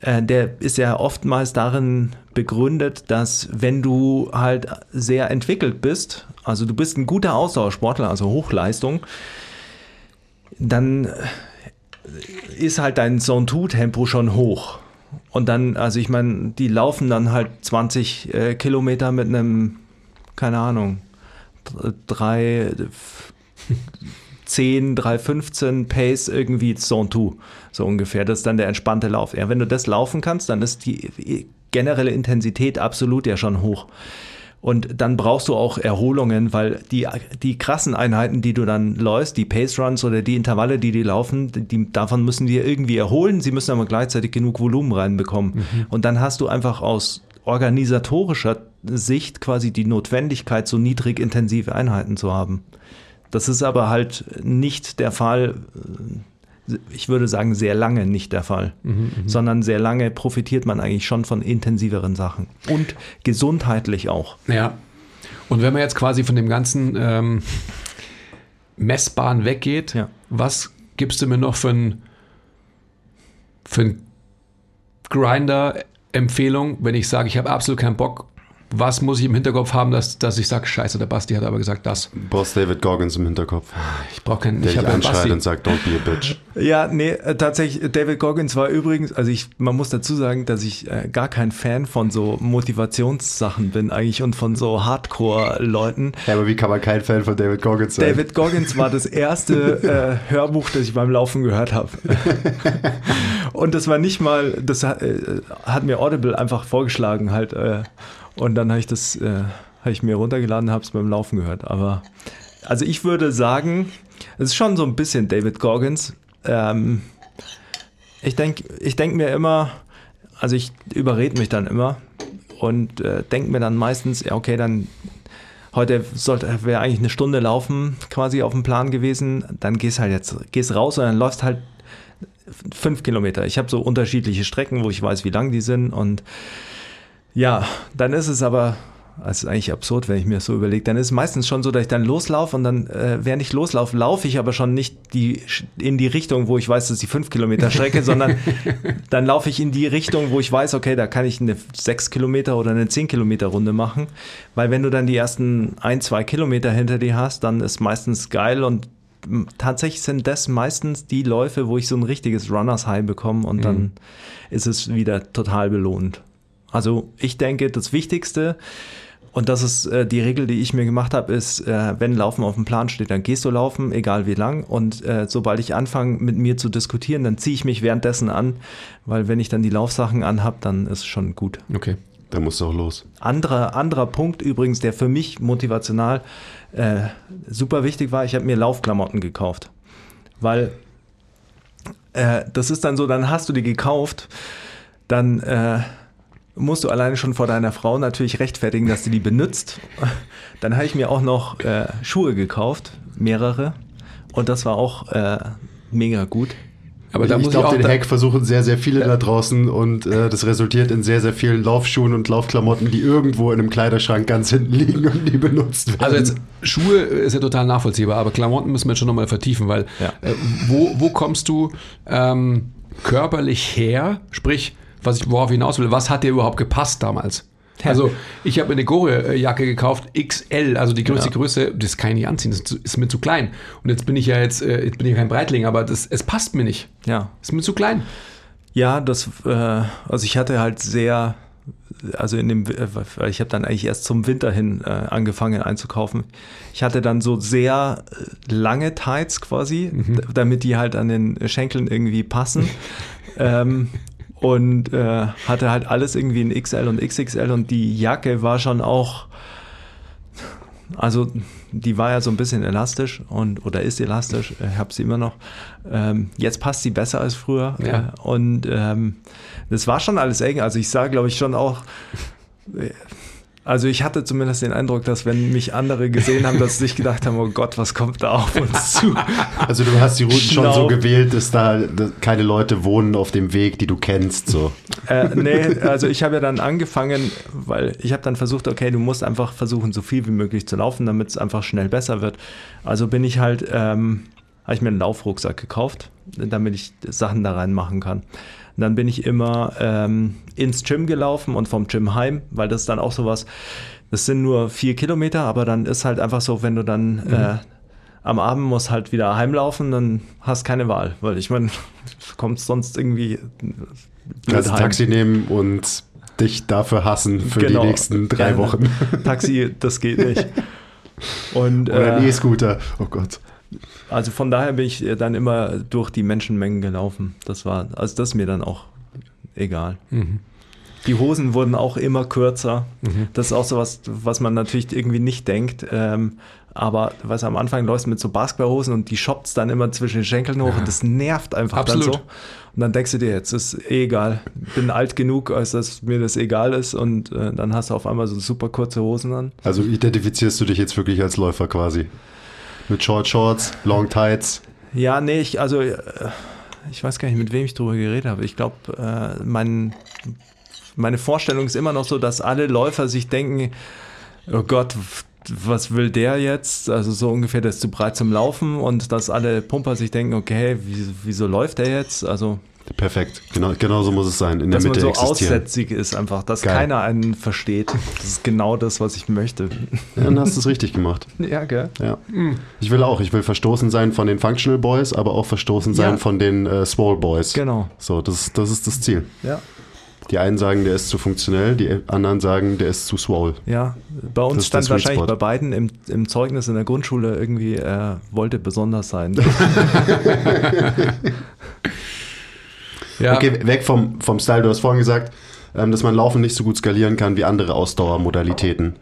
Äh, Der ist ja oftmals darin begründet, dass wenn du halt sehr entwickelt bist, also du bist ein guter Ausdauersportler, also Hochleistung, dann ist halt dein Zone-2-Tempo schon hoch. Und dann, also ich meine, die laufen dann halt 20 äh, Kilometer mit einem, keine Ahnung, 3, 10, 3, 15 Pace irgendwie Zone 2, so ungefähr. Das ist dann der entspannte Lauf. Ja, wenn du das laufen kannst, dann ist die generelle Intensität absolut ja schon hoch. Und dann brauchst du auch Erholungen, weil die, die krassen Einheiten, die du dann läufst, die Pace Runs oder die Intervalle, die die laufen, die, davon müssen wir irgendwie erholen. Sie müssen aber gleichzeitig genug Volumen reinbekommen. Und dann hast du einfach aus organisatorischer Sicht quasi die Notwendigkeit, so niedrig intensive Einheiten zu haben. Das ist aber halt nicht der Fall, ich würde sagen, sehr lange nicht der Fall, sondern sehr lange profitiert man eigentlich schon von intensiveren Sachen und gesundheitlich auch. Ja. Und wenn man jetzt quasi von dem ganzen ähm, Messbaren weggeht, Ja. was gibst du mir noch für ein, für ein Grinder-Empfehlung, wenn ich sage, ich habe absolut keinen Bock? Was muss ich im Hinterkopf haben, dass, dass ich sage, scheiße, der Basti hat aber gesagt das. Boss David Goggins im Hinterkopf, Ich brauche keinen, der ich dich anschreit Basti. und sagt, don't be a bitch. Ja, nee, äh, tatsächlich, David Goggins war übrigens, also ich, man muss dazu sagen, dass ich äh, gar kein Fan von so Motivationssachen bin eigentlich und von so Hardcore-Leuten. Ja, aber wie kann man kein Fan von David Goggins sein? David Goggins war das erste äh, Hörbuch, das ich beim Laufen gehört habe. und das war nicht mal, das hat, äh, hat mir Audible einfach vorgeschlagen halt. Und dann habe ich das, äh, habe ich mir runtergeladen, habe es beim Laufen gehört. Aber also ich würde sagen, es ist schon so ein bisschen David Goggins. Ähm, ich denke ich denk mir immer, also ich überrede mich dann immer und äh, denke mir dann meistens, ja okay, dann heute sollte wäre eigentlich eine Stunde laufen quasi auf dem Plan gewesen, dann gehst halt jetzt, gehst raus und dann läufst halt fünf Kilometer. Ich habe so unterschiedliche Strecken, wo ich weiß, wie lang die sind und ja, dann ist es aber, das ist eigentlich absurd, wenn ich mir das so überlege, dann ist es meistens schon so, dass ich dann loslaufe und dann, äh, während ich loslaufe, laufe ich aber schon nicht die, in die Richtung, wo ich weiß, das ist die 5 Kilometer Strecke, sondern dann laufe ich in die Richtung, wo ich weiß, okay, da kann ich eine 6 Kilometer oder eine 10 Kilometer Runde machen, weil wenn du dann die ersten ein, zwei Kilometer hinter dir hast, dann ist meistens geil und tatsächlich sind das meistens die Läufe, wo ich so ein richtiges Runners High bekomme und dann ist es wieder total belohnt. Also ich denke, das Wichtigste, und das ist äh, die Regel, die ich mir gemacht habe, ist, äh, wenn Laufen auf dem Plan steht, dann gehst du laufen, egal wie lang. Und äh, sobald ich anfange, mit mir zu diskutieren, dann ziehe ich mich währenddessen an, weil wenn ich dann die Laufsachen anhab, dann ist schon gut. Okay. Da musst du auch los. Anderer, anderer Punkt übrigens, der für mich motivational äh, super wichtig war, ich habe mir Laufklamotten gekauft. Weil äh, das ist dann so, dann hast du die gekauft, dann äh, musst du alleine schon vor deiner Frau natürlich rechtfertigen, dass sie die benutzt. Dann habe ich mir auch noch äh, Schuhe gekauft, mehrere. Und das war auch äh, mega gut. Aber da ich muss ich glaube, auch den Hack versuchen sehr, sehr viele da draußen und äh, das resultiert in sehr, sehr vielen Laufschuhen und Laufklamotten, die irgendwo in einem Kleiderschrank ganz hinten liegen und nie benutzt werden. Also jetzt Schuhe ist ja total nachvollziehbar, aber Klamotten müssen wir jetzt schon nochmal vertiefen, weil Ja. äh, wo, wo kommst du ähm, körperlich her? Sprich, was ich worauf ich hinaus will, was hat dir überhaupt gepasst damals? Ja. Also ich habe mir eine Gore-Jacke gekauft, XL, also die größte Ja. Größe, das kann ich nicht anziehen, das ist, zu- ist mir zu klein. Und jetzt bin ich ja jetzt, äh, jetzt bin ich kein Breitling, aber das, es passt mir nicht. Ja. Ist mir zu klein. Ja, das, äh, also ich hatte halt sehr, also in dem, äh, ich habe dann eigentlich erst zum Winter hin äh, angefangen einzukaufen. Ich hatte dann so sehr äh, lange Tights quasi, mhm. damit die halt an den Schenkeln irgendwie passen. ähm, und äh, hatte halt alles irgendwie in XL und XXL und die Jacke war schon auch, also die war ja so ein bisschen elastisch und oder ist elastisch, ich habe sie immer noch. Ähm, jetzt passt sie besser als früher ja. und ähm, das war schon alles eng. Also ich sah, glaube ich, schon auch also ich hatte zumindest den Eindruck, dass wenn mich andere gesehen haben, dass sie sich gedacht haben, oh Gott, was kommt da auf uns zu? Also du hast die Routen schon so gewählt, dass da keine Leute wohnen auf dem Weg, die du kennst. So. Äh, nee, also ich habe ja dann angefangen, weil ich habe dann versucht, okay, du musst einfach versuchen, so viel wie möglich zu laufen, damit es einfach schnell besser wird. Also bin ich halt, ähm, habe ich mir einen Laufrucksack gekauft, damit ich Sachen da reinmachen kann. Und dann bin ich immer ähm, ins Gym gelaufen und vom Gym heim, weil das ist dann auch sowas, das sind nur vier Kilometer, aber dann ist halt einfach so, wenn du dann mhm. äh, am Abend musst halt wieder heimlaufen, dann hast keine Wahl, weil ich meine, kommt sonst irgendwie. Kannst heim. Taxi nehmen und dich dafür hassen für genau. die nächsten drei Wochen. Taxi, das geht nicht. Und, Oder ein äh, E-Scooter, oh Gott. Also von daher bin ich dann immer durch die Menschenmengen gelaufen. Das war, also das ist mir dann auch egal. Mhm. Die Hosen wurden auch immer kürzer. Mhm. Das ist auch so was, was man natürlich irgendwie nicht denkt. Ähm, aber was am Anfang läufst mit so Basketballhosen und die shoppt dann immer zwischen den Schenkeln hoch ja. und das nervt einfach Absolut. dann so. Und dann denkst du dir, jetzt ist eh egal. Bin alt genug, als dass mir das egal ist und äh, dann hast du auf einmal so super kurze Hosen an. Also identifizierst du dich jetzt wirklich als Läufer quasi? Mit Short Shorts, Long Tights. Ja, nee, ich, also äh, ich weiß gar nicht, mit wem ich drüber geredet habe. Ich glaube, äh, mein, meine Vorstellung ist immer noch so, dass alle Läufer sich denken, oh Gott, was will der jetzt? Also so ungefähr, der ist zu breit zum Laufen und dass alle Pumper sich denken, okay, wieso läuft der jetzt? Also Perfekt, genau, genau so muss es sein. In dass der Mitte man so aussätzig ist einfach, dass Geil. keiner einen versteht. Das ist genau das, was ich möchte. Ja, dann hast du es richtig gemacht. Ja, gell? Ja. Ich will auch, ich will verstoßen sein von den Functional Boys, aber auch verstoßen sein ja. von den äh, Swole Boys. Genau. So, das, das ist das Ziel. Ja. Die einen sagen, der ist zu funktionell, die anderen sagen, der ist zu swole. Ja, bei uns stand wahrscheinlich bei beiden im, im, Zeugnis in der Grundschule irgendwie, er wollte besonders sein. Ja. Okay, weg vom, vom Style. Du hast vorhin gesagt, ähm, dass man Laufen nicht so gut skalieren kann wie andere Ausdauermodalitäten.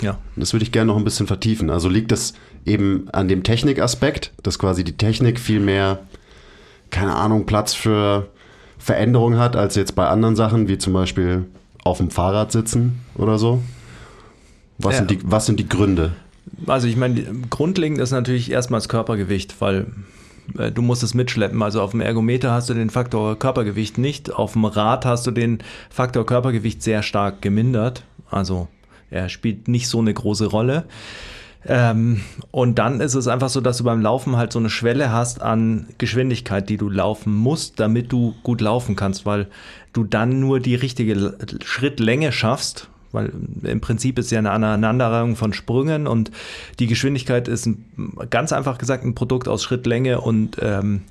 Ja. Das würde ich gerne noch ein bisschen vertiefen. Also liegt das eben an dem Technikaspekt, dass quasi die Technik viel mehr, keine Ahnung, Platz für Veränderung hat, als jetzt bei anderen Sachen, wie zum Beispiel auf dem Fahrrad sitzen oder so? Was, ja. sind, die, was sind die Gründe? Also ich meine, grundlegend ist natürlich erstmal das Körpergewicht, weil du musst es mitschleppen. Also auf dem Ergometer hast du den Faktor Körpergewicht nicht. Auf dem Rad hast du den Faktor Körpergewicht sehr stark gemindert. Also er spielt nicht so eine große Rolle. Ähm, und dann ist es einfach so, dass du beim Laufen halt so eine Schwelle hast an Geschwindigkeit, die du laufen musst, damit du gut laufen kannst, weil du dann nur die richtige Schrittlänge schaffst weil im Prinzip ist ja eine Aneinanderreihung von Sprüngen und die Geschwindigkeit ist ein, ganz einfach gesagt ein Produkt aus Schrittlänge und, ähm,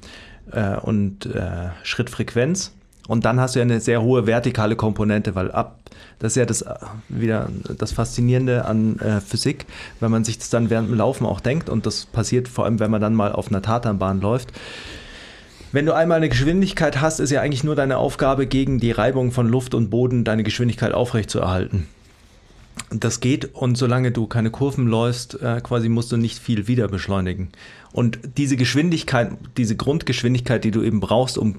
äh, und äh, Schrittfrequenz. Und dann hast du ja eine sehr hohe vertikale Komponente, weil ab, das ist ja das äh, wieder das Faszinierende an äh, Physik, wenn man sich das dann während dem Laufen auch denkt, und das passiert vor allem, wenn man dann mal auf einer Tatanbahn läuft, wenn du einmal eine Geschwindigkeit hast, ist ja eigentlich nur deine Aufgabe, gegen die Reibung von Luft und Boden deine Geschwindigkeit aufrechtzuerhalten. Das geht und solange du keine Kurven läufst, äh, quasi musst du nicht viel wieder beschleunigen. Und diese Geschwindigkeit, diese Grundgeschwindigkeit, die du eben brauchst, um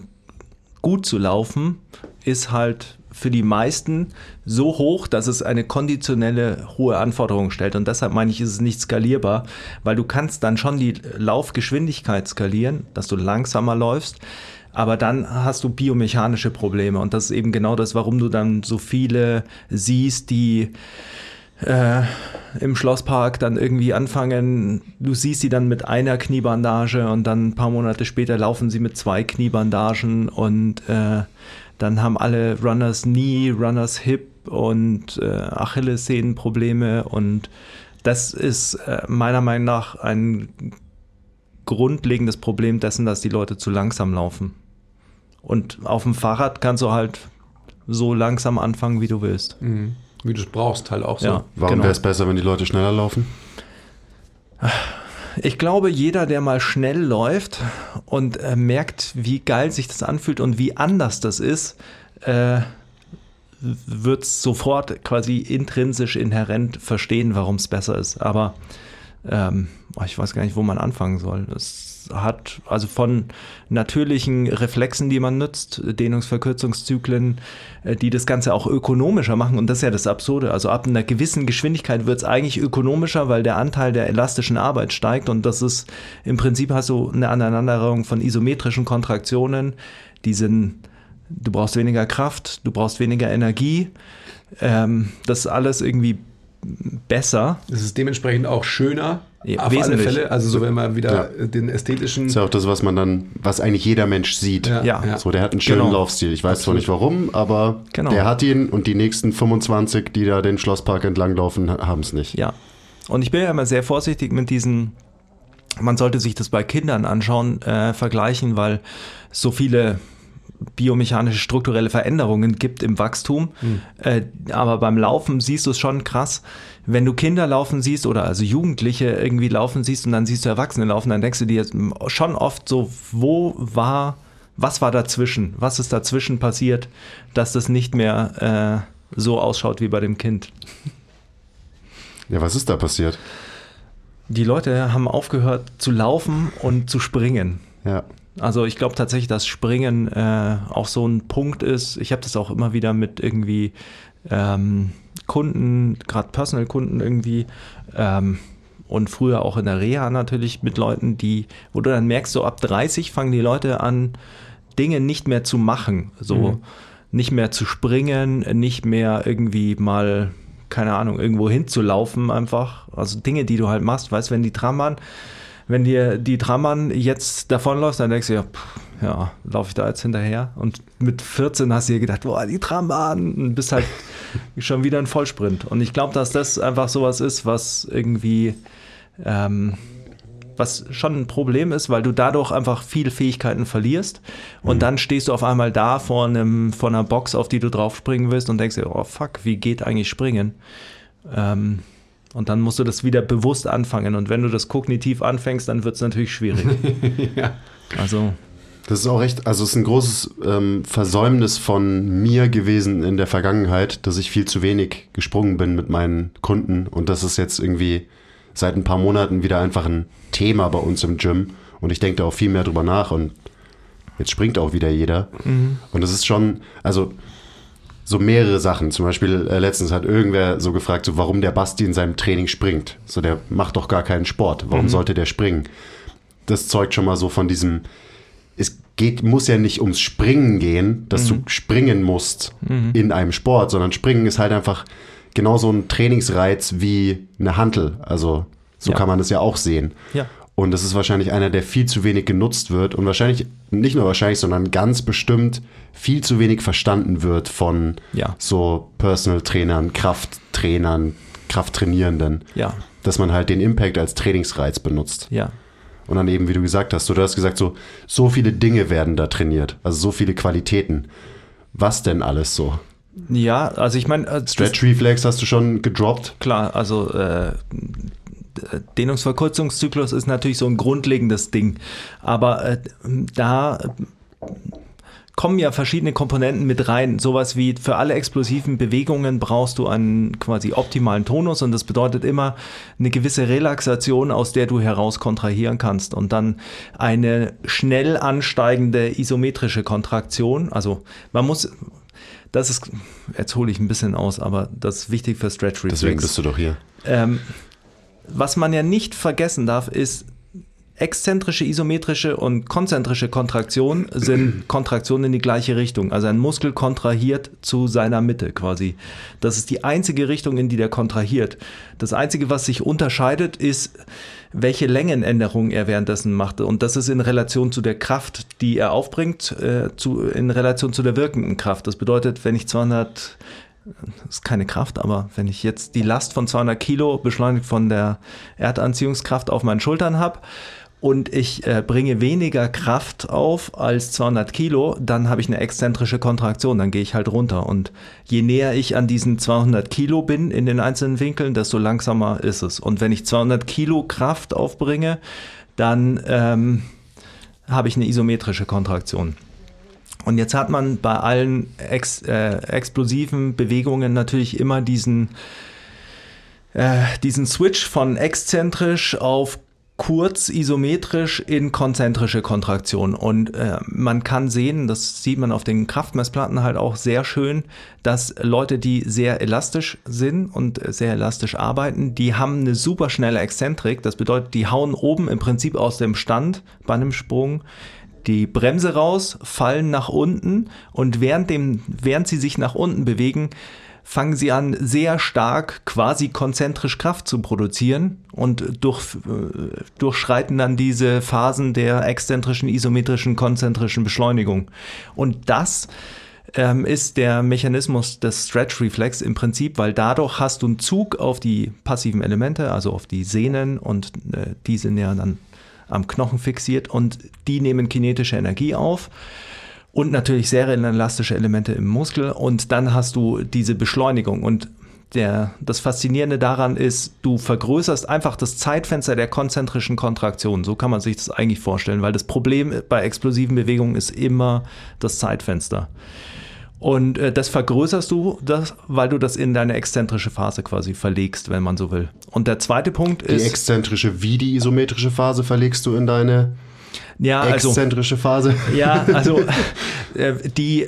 gut zu laufen, ist halt für die meisten so hoch, dass es eine konditionelle hohe Anforderung stellt. Und deshalb meine ich, ist es nicht skalierbar, weil du kannst dann schon die Laufgeschwindigkeit skalieren, dass du langsamer läufst. Aber dann hast du biomechanische Probleme. Und das ist eben genau das, warum du dann so viele siehst, die äh, im Schlosspark dann irgendwie anfangen, du siehst sie dann mit einer Kniebandage und dann ein paar Monate später laufen sie mit zwei Kniebandagen und äh, dann haben alle Runners Knee, Runners Hip und äh, Achillessehnenprobleme und das ist äh, meiner Meinung nach ein grundlegendes Problem dessen, dass die Leute zu langsam laufen. Und auf dem Fahrrad kannst du halt so langsam anfangen, wie du willst. Mhm. Wie du es brauchst, halt auch so. Ja, Warum genau. wäre es besser, wenn die Leute schneller laufen? Ich glaube, jeder, der mal schnell läuft und äh, merkt, wie geil sich das anfühlt und wie anders das ist, äh, wird sofort quasi intrinsisch inhärent verstehen, warum es besser ist. Aber ähm, oh, ich weiß gar nicht, wo man anfangen soll. Hat also von natürlichen Reflexen, die man nutzt, Dehnungsverkürzungszyklen, äh, die das Ganze auch ökonomischer machen. Und das ist ja das Absurde. Also ab einer gewissen Geschwindigkeit wird es eigentlich ökonomischer, weil der Anteil der elastischen Arbeit steigt. Und das ist im Prinzip hast du eine Aneinanderreihung von isometrischen Kontraktionen, die sind, du brauchst weniger Kraft, du brauchst weniger Energie. Ähm, das ist alles irgendwie besser. Es ist dementsprechend auch schöner. Ja, auf alle wesentlich. Fälle. Also so, wenn man wieder Ja. den ästhetischen. Das ist ja auch das, was man dann, was eigentlich jeder Mensch sieht. Ja, Ja. So, der hat einen schönen Genau. Laufstil. Ich weiß zwar nicht warum, aber Genau. der hat ihn und die nächsten 25, die da den Schlosspark entlanglaufen, haben es nicht. Ja. Und ich bin ja immer sehr vorsichtig mit diesen, man sollte sich das bei Kindern anschauen, äh, vergleichen, weil so viele biomechanische strukturelle Veränderungen gibt im Wachstum. Äh, aber beim Laufen siehst du es schon krass. Wenn du Kinder laufen siehst oder also Jugendliche irgendwie laufen siehst und dann siehst du Erwachsene laufen, dann denkst du dir schon oft so, wo war, was war dazwischen? Was ist dazwischen passiert, dass das nicht mehr äh, so ausschaut wie bei dem Kind? Ja, was ist da passiert? Die Leute haben aufgehört zu laufen und zu springen. Ja. Also ich glaube tatsächlich, dass Springen äh, auch so ein Punkt ist. Ich habe das auch immer wieder mit irgendwie ähm, Kunden, gerade Personal-Kunden irgendwie ähm, und früher auch in der Reha natürlich mit Leuten, die, wo du dann merkst, so ab 30 fangen die Leute an, Dinge nicht mehr zu machen. So nicht mehr zu springen, nicht mehr irgendwie mal, keine Ahnung, irgendwo hinzulaufen einfach. Also Dinge, die du halt machst, weißt, wenn die Trambahn, wenn dir die Trambahn jetzt davonläuft, dann denkst du ja, pff, ja, laufe ich da jetzt hinterher? Und mit 14 hast du dir gedacht, boah, die Trambahn, und bist halt schon wieder ein Vollsprint. Und ich glaube, dass das einfach sowas ist, was irgendwie, ähm, was schon ein Problem ist, weil du dadurch einfach viele Fähigkeiten verlierst und dann stehst du auf einmal da vor, einem, vor einer Box, auf die du draufspringen willst und denkst dir, oh fuck, wie geht eigentlich springen? Ähm, und dann musst du das wieder bewusst anfangen. Und wenn du das kognitiv anfängst, dann wird es natürlich schwierig. ja. Also. Das ist auch echt, also es ist ein großes ähm, Versäumnis von mir gewesen in der Vergangenheit, dass ich viel zu wenig gesprungen bin mit meinen Kunden. Und das ist jetzt irgendwie seit ein paar Monaten wieder einfach ein Thema bei uns im Gym. Und ich denke da auch viel mehr drüber nach. Und jetzt springt auch wieder jeder. Und das ist schon, also so mehrere Sachen. Zum Beispiel äh, letztens hat irgendwer so gefragt, so warum der Basti in seinem Training springt. So der macht doch gar keinen Sport. Warum sollte der springen? Das zeugt schon mal so von diesem. Es geht, muss ja nicht ums Springen gehen, dass du springen musst in einem Sport, sondern Springen ist halt einfach genauso ein Trainingsreiz wie eine Hantel. Also so Ja. kann man das ja auch sehen. Ja. Und das ist wahrscheinlich einer, der viel zu wenig genutzt wird und wahrscheinlich, nicht nur wahrscheinlich, sondern ganz bestimmt viel zu wenig verstanden wird von Ja. so Personal Trainern, Krafttrainern, Krafttrainierenden. ja, Dass man halt den Impact als Trainingsreiz benutzt. ja. Und dann eben, wie du gesagt hast, du hast gesagt, so, so viele Dinge werden da trainiert. Also so viele Qualitäten. Was denn alles so? Ja, also ich meine, äh, Stretch Reflex hast du schon gedroppt. Klar, also äh, Dehnungsverkürzungszyklus ist natürlich so ein grundlegendes Ding. Aber äh, da kommen ja verschiedene Komponenten mit rein. Sowas wie für alle explosiven Bewegungen brauchst du einen quasi optimalen Tonus und das bedeutet immer eine gewisse Relaxation, aus der du heraus kontrahieren kannst und dann eine schnell ansteigende isometrische Kontraktion. Also man muss, das ist, jetzt hole ich ein bisschen aus, aber das ist wichtig für Stretch Reflex. Deswegen bist du doch hier. Ähm, was man ja nicht vergessen darf, ist, exzentrische, isometrische und konzentrische Kontraktion sind Kontraktionen in die gleiche Richtung. Also ein Muskel kontrahiert zu seiner Mitte quasi. Das ist die einzige Richtung, in die der kontrahiert. Das Einzige, was sich unterscheidet, ist, welche Längenänderung er währenddessen machte. Und das ist in Relation zu der Kraft, die er aufbringt, äh, zu, in Relation zu der wirkenden Kraft. Das bedeutet, wenn ich 200 das ist keine Kraft, aber wenn ich jetzt die Last von 200 Kilo beschleunigt von der Erdanziehungskraft auf meinen Schultern habe und ich äh, bringe weniger Kraft auf als 200 Kilo, dann habe ich eine exzentrische Kontraktion, dann gehe ich halt runter. Und je näher ich an diesen 200 Kilo bin in den einzelnen Winkeln, desto langsamer ist es. Und wenn ich 200 Kilo Kraft aufbringe, dann ähm, habe ich eine isometrische Kontraktion. Und jetzt hat man bei allen ex, äh, explosiven Bewegungen natürlich immer diesen, äh, diesen Switch von exzentrisch auf kurz isometrisch in konzentrische Kontraktion. Und äh, man kann sehen, das sieht man auf den Kraftmessplatten halt auch sehr schön, dass Leute, die sehr elastisch sind und sehr elastisch arbeiten, die haben eine super schnelle Exzentrik. Das bedeutet, die hauen oben im Prinzip aus dem Stand bei einem Sprung die Bremse raus, fallen nach unten und während, dem, während sie sich nach unten bewegen, fangen sie an, sehr stark quasi konzentrisch Kraft zu produzieren und durch, äh, durchschreiten dann diese Phasen der exzentrischen, isometrischen, konzentrischen Beschleunigung. Und das ähm, ist der Mechanismus des Stretch Reflex im Prinzip, weil dadurch hast du einen Zug auf die passiven Elemente, also auf die Sehnen und äh, die sind ja dann am Knochen fixiert und die nehmen kinetische Energie auf und natürlich serienelastische Elemente im Muskel und dann hast du diese Beschleunigung und der, das Faszinierende daran ist, du vergrößerst einfach das Zeitfenster der konzentrischen Kontraktion. So kann man sich das eigentlich vorstellen, weil das Problem bei explosiven Bewegungen ist immer das Zeitfenster. Und äh, das vergrößerst du, das, weil du das in deine exzentrische Phase quasi verlegst, wenn man so will. Und der zweite Punkt ist. Die exzentrische wie die isometrische Phase verlegst du in deine ja, also, exzentrische Phase. Ja, also äh, die,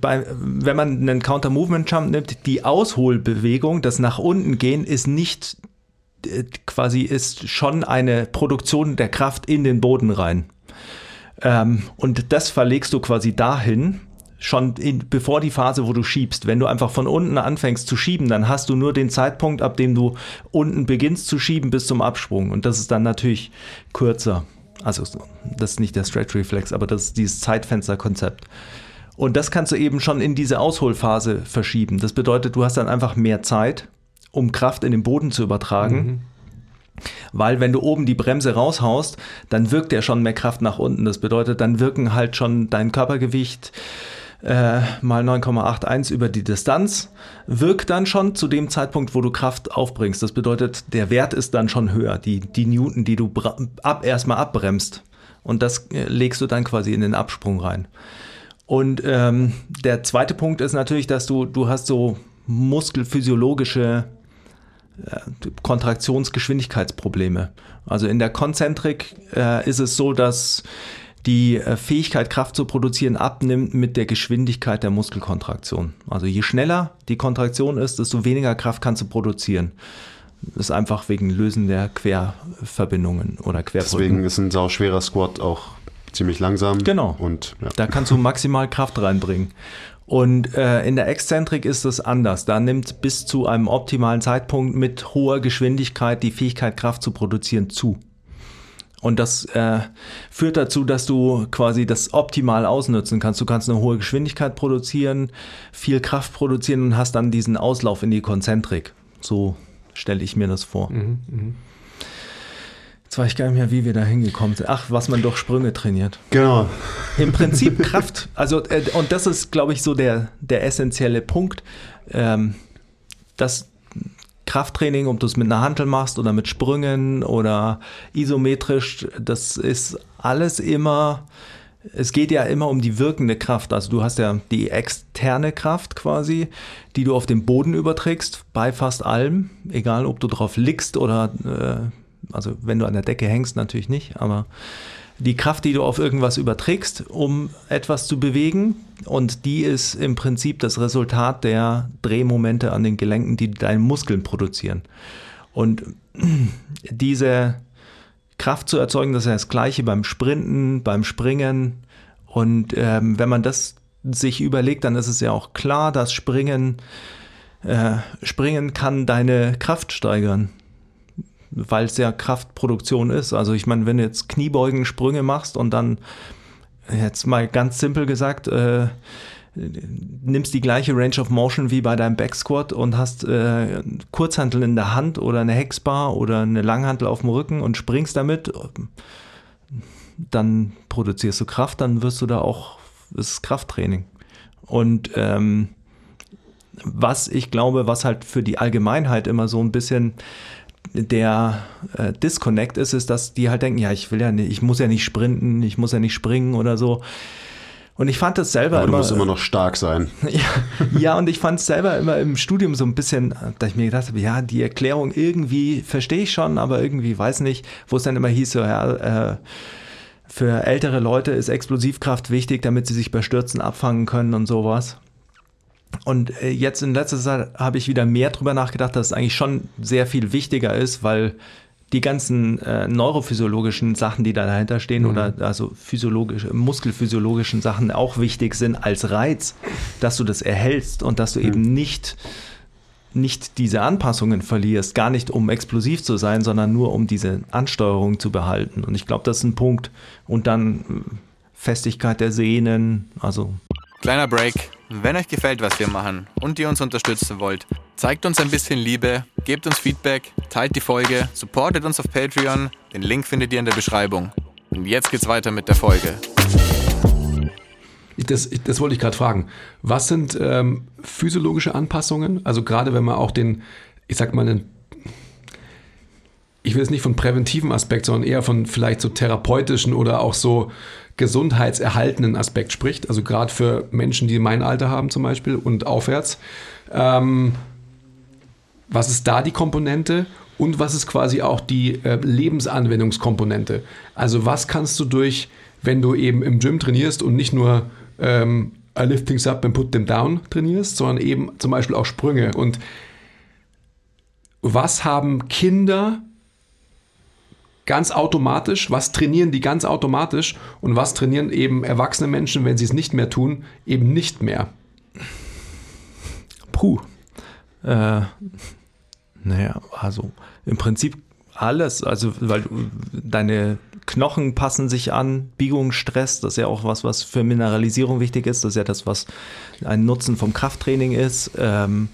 bei, wenn man einen Counter-Movement-Jump nimmt, die Ausholbewegung, das nach unten gehen, ist nicht äh, quasi ist schon eine Produktion der Kraft in den Boden rein. Ähm, und das verlegst du quasi dahin, schon in, bevor die Phase, wo du schiebst. Wenn du einfach von unten anfängst zu schieben, dann hast du nur den Zeitpunkt, ab dem du unten beginnst zu schieben bis zum Absprung. Und das ist dann natürlich kürzer. Also das ist nicht der Stretch Reflex, aber das ist dieses Zeitfensterkonzept. Und das kannst du eben schon in diese Ausholphase verschieben. Das bedeutet, du hast dann einfach mehr Zeit, um Kraft in den Boden zu übertragen. Mhm. Weil wenn du oben die Bremse raushaust, dann wirkt ja schon mehr Kraft nach unten. Das bedeutet, dann wirken halt schon dein Körpergewicht, äh, mal 9,81 über die Distanz, wirkt dann schon zu dem Zeitpunkt, wo du Kraft aufbringst. Das bedeutet, der Wert ist dann schon höher, die, die Newton, die du ab, erstmal abbremst. Und das äh, legst du dann quasi in den Absprung rein. Und ähm, der zweite Punkt ist natürlich, dass du, du hast so muskelphysiologische äh, Kontraktionsgeschwindigkeitsprobleme. Also in der Konzentrik äh, ist es so, dass die äh, Fähigkeit, Kraft zu produzieren, abnimmt mit der Geschwindigkeit der Muskelkontraktion. Also je schneller die Kontraktion ist, desto weniger Kraft kannst du produzieren. Das ist einfach wegen Lösen der Querverbindungen oder Querbrücken. Deswegen ist ein sauschwerer Squat auch ziemlich langsam. Genau. Und, ja. Da kannst du maximal Kraft reinbringen. Und äh, in der Exzentrik ist es anders. Da nimmt bis zu einem optimalen Zeitpunkt mit hoher Geschwindigkeit die Fähigkeit, Kraft zu produzieren, zu. Und das äh, führt dazu, dass du quasi das optimal ausnutzen kannst. Du kannst eine hohe Geschwindigkeit produzieren, viel Kraft produzieren und hast dann diesen Auslauf in die Konzentrik. So stelle ich mir das vor. Mhm, mh. Jetzt weiß ich gar nicht mehr, wie wir da hingekommen sind. Ach, was man durch Sprünge trainiert. Genau. Im Prinzip Kraft. Also, äh, und das ist, glaube ich, so der, der essentielle Punkt. Ähm, dass Krafttraining, ob du es mit einer Hantel machst oder mit Sprüngen oder isometrisch, das ist alles immer, es geht ja immer um die wirkende Kraft. Also du hast ja die externe Kraft quasi, die du auf den Boden überträgst, bei fast allem, egal ob du drauf liegst oder, äh, also wenn du an der Decke hängst, natürlich nicht, aber die Kraft, die du auf irgendwas überträgst, um etwas zu bewegen. Und die ist im Prinzip das Resultat der Drehmomente an den Gelenken, die deine Muskeln produzieren. Und diese Kraft zu erzeugen, das ist ja das Gleiche beim Sprinten, beim Springen. Und ähm, wenn man das sich überlegt, dann ist es ja auch klar, dass Springen, äh, Springen kann deine Kraft steigern weil es ja Kraftproduktion ist. Also ich meine, wenn du jetzt Kniebeugen, Sprünge machst und dann jetzt mal ganz simpel gesagt, äh, nimmst die gleiche Range of Motion wie bei deinem Backsquat und hast äh, Kurzhantel in der Hand oder eine Hexbar oder eine Langhantel auf dem Rücken und springst damit, dann produzierst du Kraft, dann wirst du da auch, das ist Krafttraining. Und ähm, was ich glaube, was halt für die Allgemeinheit immer so ein bisschen der äh, Disconnect ist, ist, dass die halt denken, ja, ich will ja nicht, ich muss ja nicht sprinten, ich muss ja nicht springen oder so. Und ich fand das selber Aber du immer. musst immer noch stark sein. ja, ja, und ich fand es selber immer im Studium so ein bisschen, da ich mir gedacht habe, ja, die Erklärung irgendwie verstehe ich schon, aber irgendwie weiß nicht, wo es dann immer hieß, so, ja, äh, für ältere Leute ist Explosivkraft wichtig, damit sie sich bei Stürzen abfangen können und sowas. Und äh, jetzt in letzter Zeit habe ich wieder mehr drüber nachgedacht, dass es eigentlich schon sehr viel wichtiger ist, weil die ganzen äh, neurophysiologischen Sachen, die da dahinter stehen, mhm. oder also physiologische, muskelphysiologischen Sachen auch wichtig sind als Reiz, dass du das erhältst und dass du mhm. eben nicht nicht diese Anpassungen verlierst, gar nicht um explosiv zu sein, sondern nur um diese Ansteuerung zu behalten. Und ich glaube, das ist ein Punkt. Und dann äh, Festigkeit der Sehnen, also. Kleiner Break. Wenn euch gefällt, was wir machen und ihr uns unterstützen wollt, zeigt uns ein bisschen Liebe, gebt uns Feedback, teilt die Folge, supportet uns auf Patreon. Den Link findet ihr in der Beschreibung. Und jetzt geht's weiter mit der Folge. Das, das wollte ich gerade fragen. Was sind ähm, physiologische Anpassungen? Also gerade wenn man auch den, ich sag mal, den, ich will jetzt nicht von präventiven Aspekt, sondern eher von vielleicht so therapeutischen oder auch so gesundheitserhaltenden Aspekt spricht. Also gerade für Menschen, die mein Alter haben zum Beispiel und aufwärts. Ähm, was ist da die Komponente? Und was ist quasi auch die äh, Lebensanwendungskomponente? Also was kannst du durch, wenn du eben im Gym trainierst und nicht nur ähm, I lift things up and put them down trainierst, sondern eben zum Beispiel auch Sprünge. Und was haben Kinder ganz automatisch, was trainieren die ganz automatisch und was trainieren eben erwachsene Menschen, wenn sie es nicht mehr tun, eben nicht mehr? Puh. Äh, naja, also im Prinzip alles, also weil deine Knochen passen sich an, Biegungsstress, das ist ja auch was, was für Mineralisierung wichtig ist, das ist ja das, was ein Nutzen vom Krafttraining ist. Ähm,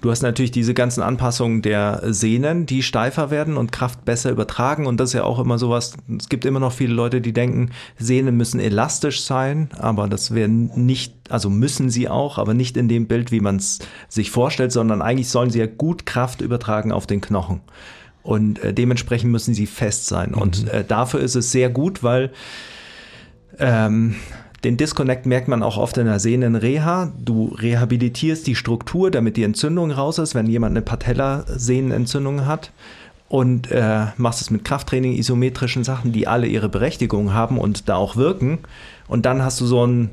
Du hast natürlich diese ganzen Anpassungen der Sehnen, die steifer werden und Kraft besser übertragen. Und das ist ja auch immer sowas. Es gibt immer noch viele Leute, die denken, Sehnen müssen elastisch sein, aber das werden nicht, also müssen sie auch, aber nicht in dem Bild, wie man es sich vorstellt, sondern eigentlich sollen sie ja gut Kraft übertragen auf den Knochen. Und äh, dementsprechend müssen sie fest sein. Mhm. Und äh, dafür ist es sehr gut, weil ähm, den Disconnect merkt man auch oft in der Sehnenreha. Du rehabilitierst die Struktur, damit die Entzündung raus ist, wenn jemand eine Patellasehnenentzündung hat. Und äh, machst es mit Krafttraining, isometrischen Sachen, die alle ihre Berechtigung haben und da auch wirken. Und dann hast du so ein,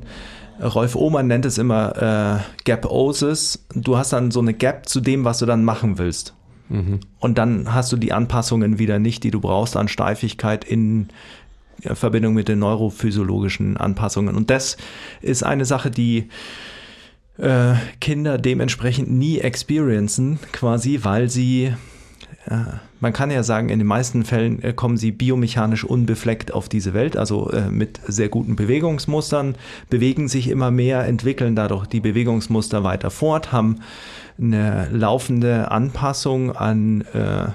Rolf Ohmann nennt es immer äh, Gap-Osis. Du hast dann so eine Gap zu dem, was du dann machen willst. Mhm. Und dann hast du die Anpassungen wieder nicht, die du brauchst an Steifigkeit in Verbindung mit den neurophysiologischen Anpassungen. Und das ist eine Sache, die äh, Kinder dementsprechend nie experiencen, quasi, weil sie, äh, man kann ja sagen, in den meisten Fällen äh, kommen sie biomechanisch unbefleckt auf diese Welt, also äh, mit sehr guten Bewegungsmustern, bewegen sich immer mehr, entwickeln dadurch die Bewegungsmuster weiter fort, haben eine laufende Anpassung an äh,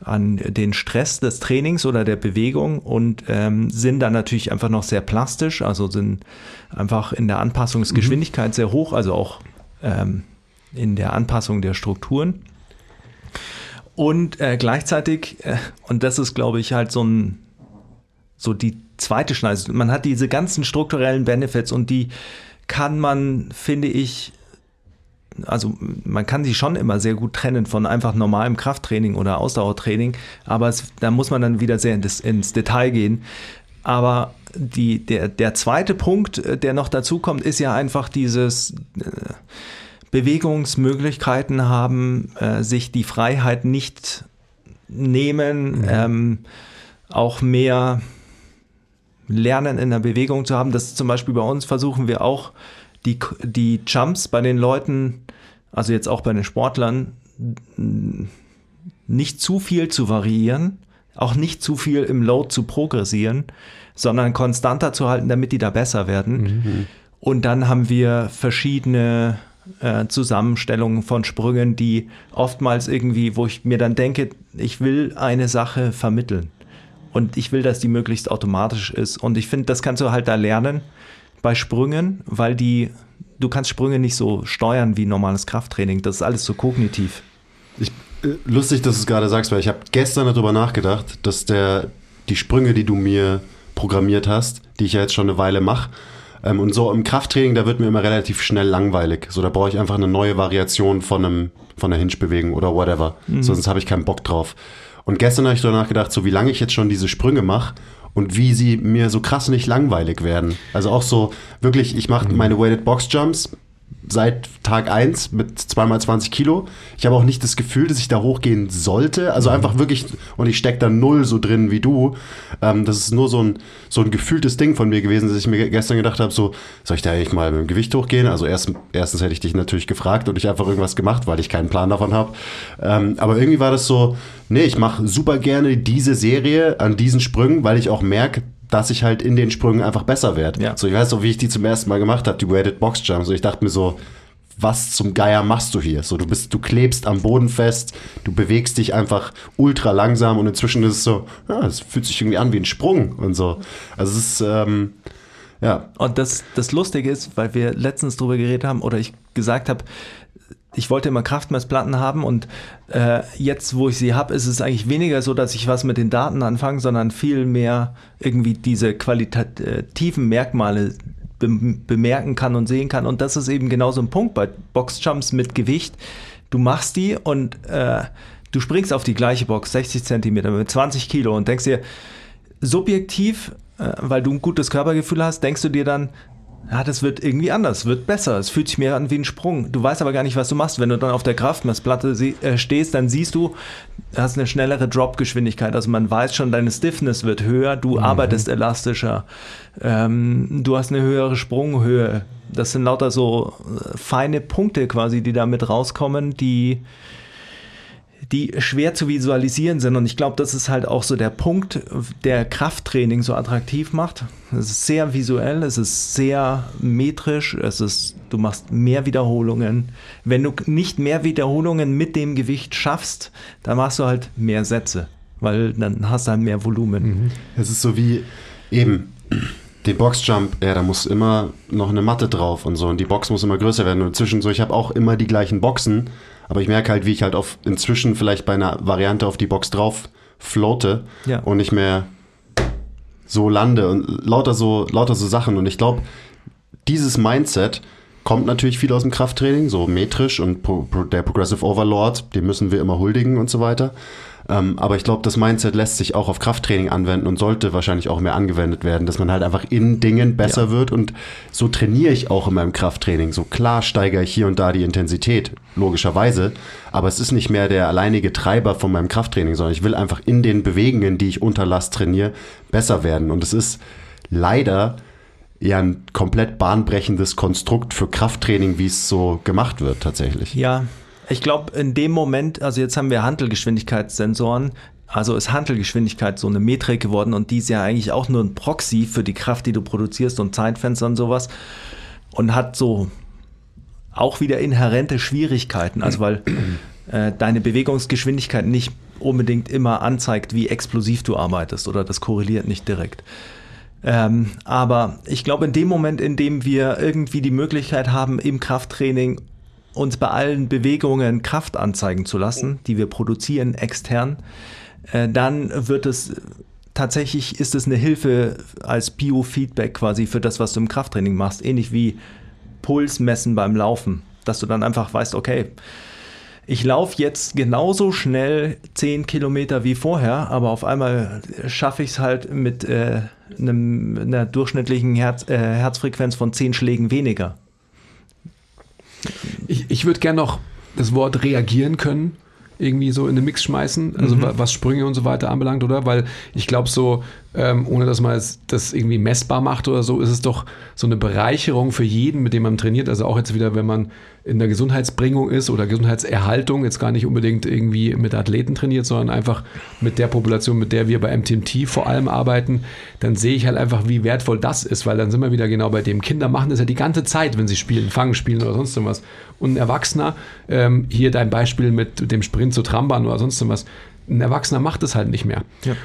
an den Stress des Trainings oder der Bewegung und ähm, sind dann natürlich einfach noch sehr plastisch, also sind einfach in der Anpassungsgeschwindigkeit mhm. sehr hoch, also auch ähm, in der Anpassung der Strukturen. Und äh, gleichzeitig, äh, und das ist, glaube ich, halt so ein, so die zweite Schneise, man hat diese ganzen strukturellen Benefits und die kann man, finde ich, also man kann sie schon immer sehr gut trennen von einfach normalem Krafttraining oder Ausdauertraining, aber es, da muss man dann wieder sehr ins, ins Detail gehen. Aber die, der, der zweite Punkt, äh, der noch dazu kommt, ist ja einfach dieses äh, Bewegungsmöglichkeiten haben, äh, sich die Freiheit nicht nehmen, mhm. ähm, auch mehr lernen in der Bewegung zu haben. Das zum Beispiel bei uns versuchen wir auch die, die Jumps bei den Leuten, also jetzt auch bei den Sportlern, nicht zu viel zu variieren, auch nicht zu viel im Load zu progressieren, sondern konstanter zu halten, damit die da besser werden. Mhm. Und dann haben wir verschiedene äh, Zusammenstellungen von Sprüngen, die oftmals irgendwie, wo ich mir dann denke, ich will eine Sache vermitteln. Und ich will, dass die möglichst automatisch ist. Und ich finde, das kannst du halt da lernen bei Sprüngen, weil die, du kannst Sprünge nicht so steuern wie normales Krafttraining. Das ist alles so kognitiv. Ich, äh, lustig, dass du es gerade sagst, weil ich habe gestern darüber nachgedacht, dass der, die Sprünge, die du mir programmiert hast, die ich ja jetzt schon eine Weile mache, ähm, und so im Krafttraining, da wird mir immer relativ schnell langweilig. So, da brauche ich einfach eine neue Variation von einem, von einer Hinge-Bewegung oder whatever. Mhm. Sonst habe ich keinen Bock drauf. Und gestern habe ich darüber nachgedacht, so wie lange ich jetzt schon diese Sprünge mache und wie sie mir so krass nicht langweilig werden. Also auch so wirklich, ich mache meine Weighted Box Jumps seit Tag 1 mit zweimal 20 Kilo. Ich habe auch nicht das Gefühl, dass ich da hochgehen sollte. Also mhm. einfach wirklich, und ich stecke da null so drin wie du. Ähm, das ist nur so ein, so ein gefühltes Ding von mir gewesen, dass ich mir gestern gedacht habe, so, soll ich da eigentlich mal mit dem Gewicht hochgehen? Also erst, erstens hätte ich dich natürlich gefragt und ich einfach irgendwas gemacht, weil ich keinen Plan davon habe. Ähm, aber irgendwie war das so, nee, ich mache super gerne diese Serie an diesen Sprüngen, weil ich auch merke, dass ich halt in den Sprüngen einfach besser werde. Ja. So, ich weiß noch, wie ich die zum ersten Mal gemacht habe, die Weighted Box Jumps. So, ich dachte mir so, was zum Geier machst du hier? So, du bist, du klebst am Boden fest, du bewegst dich einfach ultra langsam und inzwischen ist es so, ja, es fühlt sich irgendwie an wie ein Sprung und so. Also es ist, ähm, ja. Und das, das Lustige ist, weil wir letztens drüber geredet haben oder ich gesagt habe, ich wollte immer Kraftmessplatten haben und äh, jetzt, wo ich sie habe, ist es eigentlich weniger so, dass ich was mit den Daten anfange, sondern viel mehr irgendwie diese qualitativen Merkmale be bemerken kann und sehen kann. Und das ist eben genau so ein Punkt bei Boxjumps mit Gewicht. Du machst die und äh, du springst auf die gleiche Box, 60 Zentimeter mit 20 Kilo und denkst dir, subjektiv, äh, weil du ein gutes Körpergefühl hast, denkst du dir dann, ja, das wird irgendwie anders, wird besser. Es fühlt sich mehr an wie ein Sprung. Du weißt aber gar nicht, was du machst. Wenn du dann auf der Kraftmessplatte äh, stehst, dann siehst du, du hast eine schnellere Dropgeschwindigkeit. Also man weiß schon, deine Stiffness wird höher, du mhm. arbeitest elastischer, ähm, du hast eine höhere Sprunghöhe. Das sind lauter so äh, feine Punkte quasi, die da mit rauskommen, die die schwer zu visualisieren sind. Und ich glaube, das ist halt auch so der Punkt, der Krafttraining so attraktiv macht. Es ist sehr visuell, es ist sehr metrisch, es ist, du machst mehr Wiederholungen. Wenn du nicht mehr Wiederholungen mit dem Gewicht schaffst, dann machst du halt mehr Sätze, weil dann hast du halt mehr Volumen. Mhm. Es ist so wie eben den Boxjump, ja, da muss immer noch eine Matte drauf und so und die Box muss immer größer werden und inzwischen so, ich habe auch immer die gleichen Boxen, aber ich merke halt, wie ich halt auf inzwischen vielleicht bei einer Variante auf die Box drauf floate ja. und nicht mehr so lande und lauter so, lauter so Sachen. Und ich glaube, dieses Mindset kommt natürlich viel aus dem Krafttraining, so metrisch und der Progressive Overlord, dem müssen wir immer huldigen und so weiter. Ähm, aber ich glaube, das Mindset lässt sich auch auf Krafttraining anwenden und sollte wahrscheinlich auch mehr angewendet werden, dass man halt einfach in Dingen besser ja. wird und so trainiere ich auch in meinem Krafttraining. So klar steigere ich hier und da die Intensität, logischerweise, aber es ist nicht mehr der alleinige Treiber von meinem Krafttraining, sondern ich will einfach in den Bewegungen, die ich unter Last trainiere, besser werden. Und es ist leider ja ein komplett bahnbrechendes Konstrukt für Krafttraining, wie es so gemacht wird tatsächlich. Ja, ich glaube, in dem Moment, also jetzt haben wir Handelgeschwindigkeitssensoren, also ist Handelgeschwindigkeit so eine Metrik geworden und die ist ja eigentlich auch nur ein Proxy für die Kraft, die du produzierst und Zeitfenster und sowas und hat so auch wieder inhärente Schwierigkeiten, also weil äh, deine Bewegungsgeschwindigkeit nicht unbedingt immer anzeigt, wie explosiv du arbeitest oder das korreliert nicht direkt. Ähm, aber ich glaube, in dem Moment, in dem wir irgendwie die Möglichkeit haben, im Krafttraining uns bei allen Bewegungen Kraft anzeigen zu lassen, die wir produzieren extern, äh, dann wird es tatsächlich ist es eine Hilfe als Biofeedback quasi für das, was du im Krafttraining machst, ähnlich wie Puls messen beim Laufen, dass du dann einfach weißt, okay, ich laufe jetzt genauso schnell 10 Kilometer wie vorher, aber auf einmal schaffe ich es halt mit äh, einem, einer durchschnittlichen Herz, äh, Herzfrequenz von 10 Schlägen weniger. Ich, würde gerne noch das Wort reagieren können irgendwie so in den Mix schmeißen, also mhm. was Sprünge und so weiter anbelangt, oder? Weil ich glaube so, ähm, ohne dass man das irgendwie messbar macht oder so, ist es doch so eine Bereicherung für jeden, mit dem man trainiert. Also auch jetzt wieder, wenn man in der Gesundheitsbringung ist oder Gesundheitserhaltung, jetzt gar nicht unbedingt irgendwie mit Athleten trainiert, sondern einfach mit der Population, mit der wir bei MTMT vor allem arbeiten, dann sehe ich halt einfach, wie wertvoll das ist, weil dann sind wir wieder genau bei dem. Kinder machen das ja die ganze Zeit, wenn sie spielen, fangen, spielen oder sonst irgendwas. Und ein Erwachsener, ähm, hier dein Beispiel mit dem Sprint zur Trambahn oder sonst irgendwas, ein Erwachsener macht das halt nicht mehr.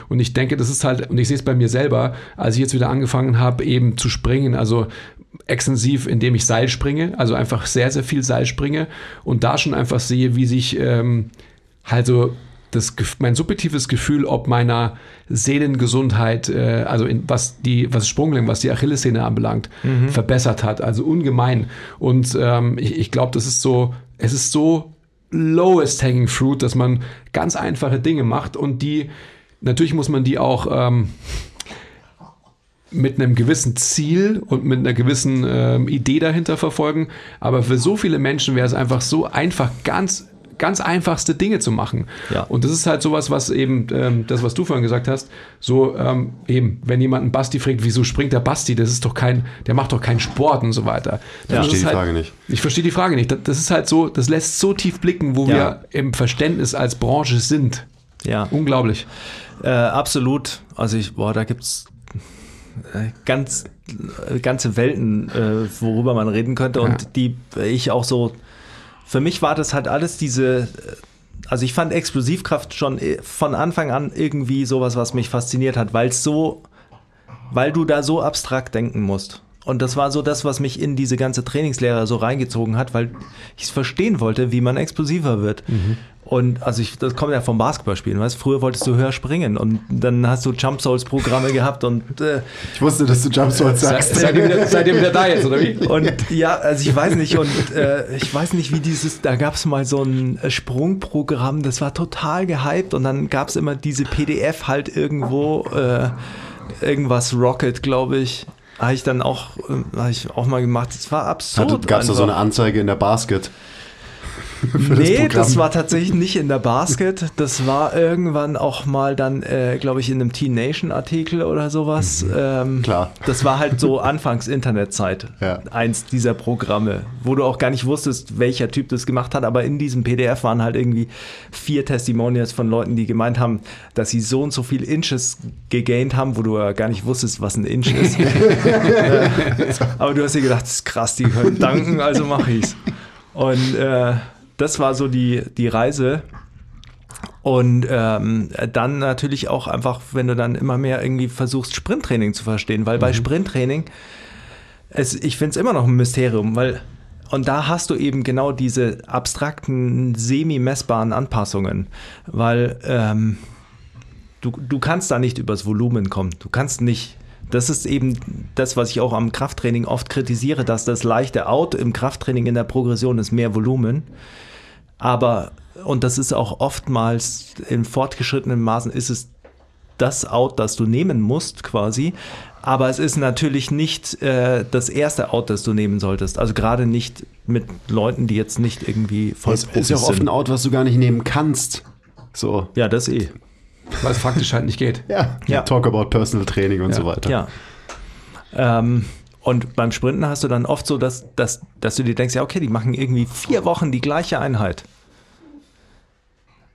Und ich denke, das ist halt, und ich sehe es bei mir selber, als ich jetzt wieder angefangen habe, eben zu springen, also extensiv, indem ich Seil springe, also einfach sehr, sehr viel Seil springe und da schon einfach sehe, wie sich ähm, halt so das, mein subjektives Gefühl, ob meiner Seelengesundheit, äh, also in, was die, was Sprunggelenk, was die Achillessehne anbelangt, verbessert hat. Also ungemein. Und ähm, ich, ich glaube, das ist so, es ist so lowest hanging fruit, dass man ganz einfache Dinge macht und die, natürlich muss man die auch ähm, mit einem gewissen Ziel und mit einer gewissen ähm, Idee dahinter verfolgen. Aber für so viele Menschen wäre es einfach so einfach, ganz, ganz einfachste Dinge zu machen. Ja. Und das ist halt sowas, was eben, ähm, das, was du vorhin gesagt hast, so ähm, eben, wenn jemand einen Basti fragt, wieso springt der Basti, das ist doch kein, der macht doch keinen Sport und so weiter. Das verstehe die halt, Frage nicht. Ich verstehe die Frage nicht. Das, das ist halt so, das lässt so tief blicken, wo Ja. wir im Verständnis als Branche sind. Ja. Unglaublich. Äh, absolut. Also ich, boah, da gibt's äh, ganz äh, ganze Welten, äh, worüber man reden könnte Ja. und die ich auch so. Für mich war das halt alles diese. äh, Also ich fand Explosivkraft schon äh, von Anfang an irgendwie sowas, was mich fasziniert hat, weil es so, weil du da so abstrakt denken musst. Und das war so das, was mich in diese ganze Trainingslehre so reingezogen hat, weil ich es verstehen wollte, wie man explosiver wird. Und also ich, das kommt ja vom Basketballspielen, weißt früher wolltest du höher springen und dann hast du Jump Souls Programme gehabt und äh, Ich wusste, dass du Jump Se, sagst. seid, ihr wieder, seid ihr wieder da jetzt, oder wie? und ja, also ich weiß nicht und äh, ich weiß nicht, wie dieses, da gab es mal so ein äh, Sprungprogramm, das war total gehypt und dann gab es immer diese PDF halt irgendwo, äh, irgendwas Rocket, glaube ich. Habe ich dann auch, äh, habe ich auch mal gemacht. Das war absurd. Gab es da so eine. Anzeige in der Basket? für nee, Programm? das war tatsächlich nicht in der Basket. Das war irgendwann auch mal dann, äh, glaube ich, in einem Teen Nation Artikel oder sowas. Ähm, Mhm. Klar. Das war halt so anfangs Internetzeit. Ja. Eins dieser Programme, wo du auch gar nicht wusstest, welcher Typ das gemacht hat. Aber in diesem PDF waren halt irgendwie vier Testimonials von Leuten, die gemeint haben, dass sie so und so viel Inches gegaint haben, wo du ja gar nicht wusstest, was ein Inch ist. Aber du hast dir gedacht, das ist krass, die können danken, also mache ich's. Und äh, das war so die, die Reise. Und ähm, dann natürlich auch einfach, wenn du dann immer mehr irgendwie versuchst, Sprinttraining zu verstehen, weil bei Sprinttraining, es, ich finde es immer noch ein Mysterium, weil und da hast du eben genau diese abstrakten, semi-messbaren Anpassungen, weil ähm, du, du kannst da nicht übers Volumen kommen. Du kannst nicht. Das ist eben das, was ich auch am Krafttraining oft kritisiere, dass das leichte Out im Krafttraining in der Progression ist mehr Volumen. Aber, und das ist auch oftmals in fortgeschrittenen Maßen, ist es das Out, das du nehmen musst quasi. Aber es ist natürlich nicht äh, das erste Out, das du nehmen solltest. Also gerade nicht mit Leuten, die jetzt nicht irgendwie voll Es ist ja auch oft ein Out, was du gar nicht nehmen kannst. So. Ja, das eh. Weil es faktisch halt nicht geht. Ja. Ja. Talk about Personal Training und Ja. so weiter. Ja. Ähm, und beim Sprinten hast du dann oft so, dass, dass, dass du dir denkst, ja, okay, die machen irgendwie vier Wochen die gleiche Einheit.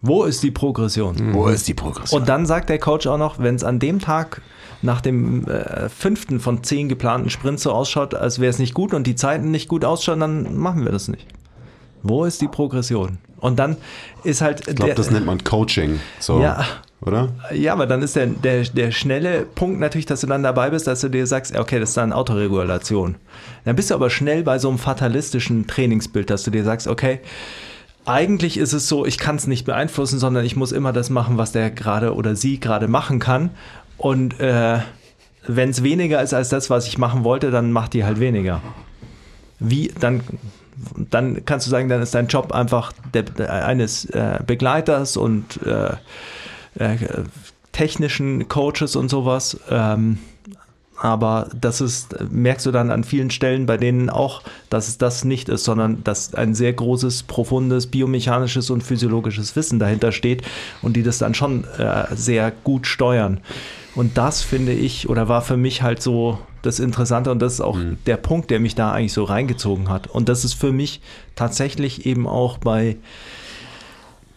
Wo ist die Progression? Wo ist die Progression? Und dann sagt der Coach auch noch, wenn es an dem Tag nach dem äh, fünften von zehn geplanten Sprints so ausschaut, als wäre es nicht gut und die Zeiten nicht gut ausschauen, dann machen wir das nicht. Wo ist die Progression? Und dann ist halt ich glaube, das nennt man Coaching. So. Ja. Oder? Ja, aber dann ist der, der, der schnelle Punkt natürlich, dass du dann dabei bist, dass du dir sagst, okay, das ist dann Autoregulation. Dann bist du aber schnell bei so einem fatalistischen Trainingsbild, dass du dir sagst, okay, eigentlich ist es so, ich kann es nicht beeinflussen, sondern ich muss immer das machen, was der gerade oder sie gerade machen kann. Und äh, wenn es weniger ist als das, was ich machen wollte, dann macht die halt weniger. Wie, dann, dann kannst du sagen, dann ist dein Job einfach der, eines äh, Begleiters und äh, äh, technischen Coaches und sowas. Ähm, aber das ist, merkst du dann an vielen Stellen bei denen auch, dass es das nicht ist, sondern dass ein sehr großes, profundes biomechanisches und physiologisches Wissen dahinter steht und die das dann schon äh, sehr gut steuern. Und das finde ich oder war für mich halt so das Interessante und das ist auch der Punkt, der mich da eigentlich so reingezogen hat. Und das ist für mich tatsächlich eben auch bei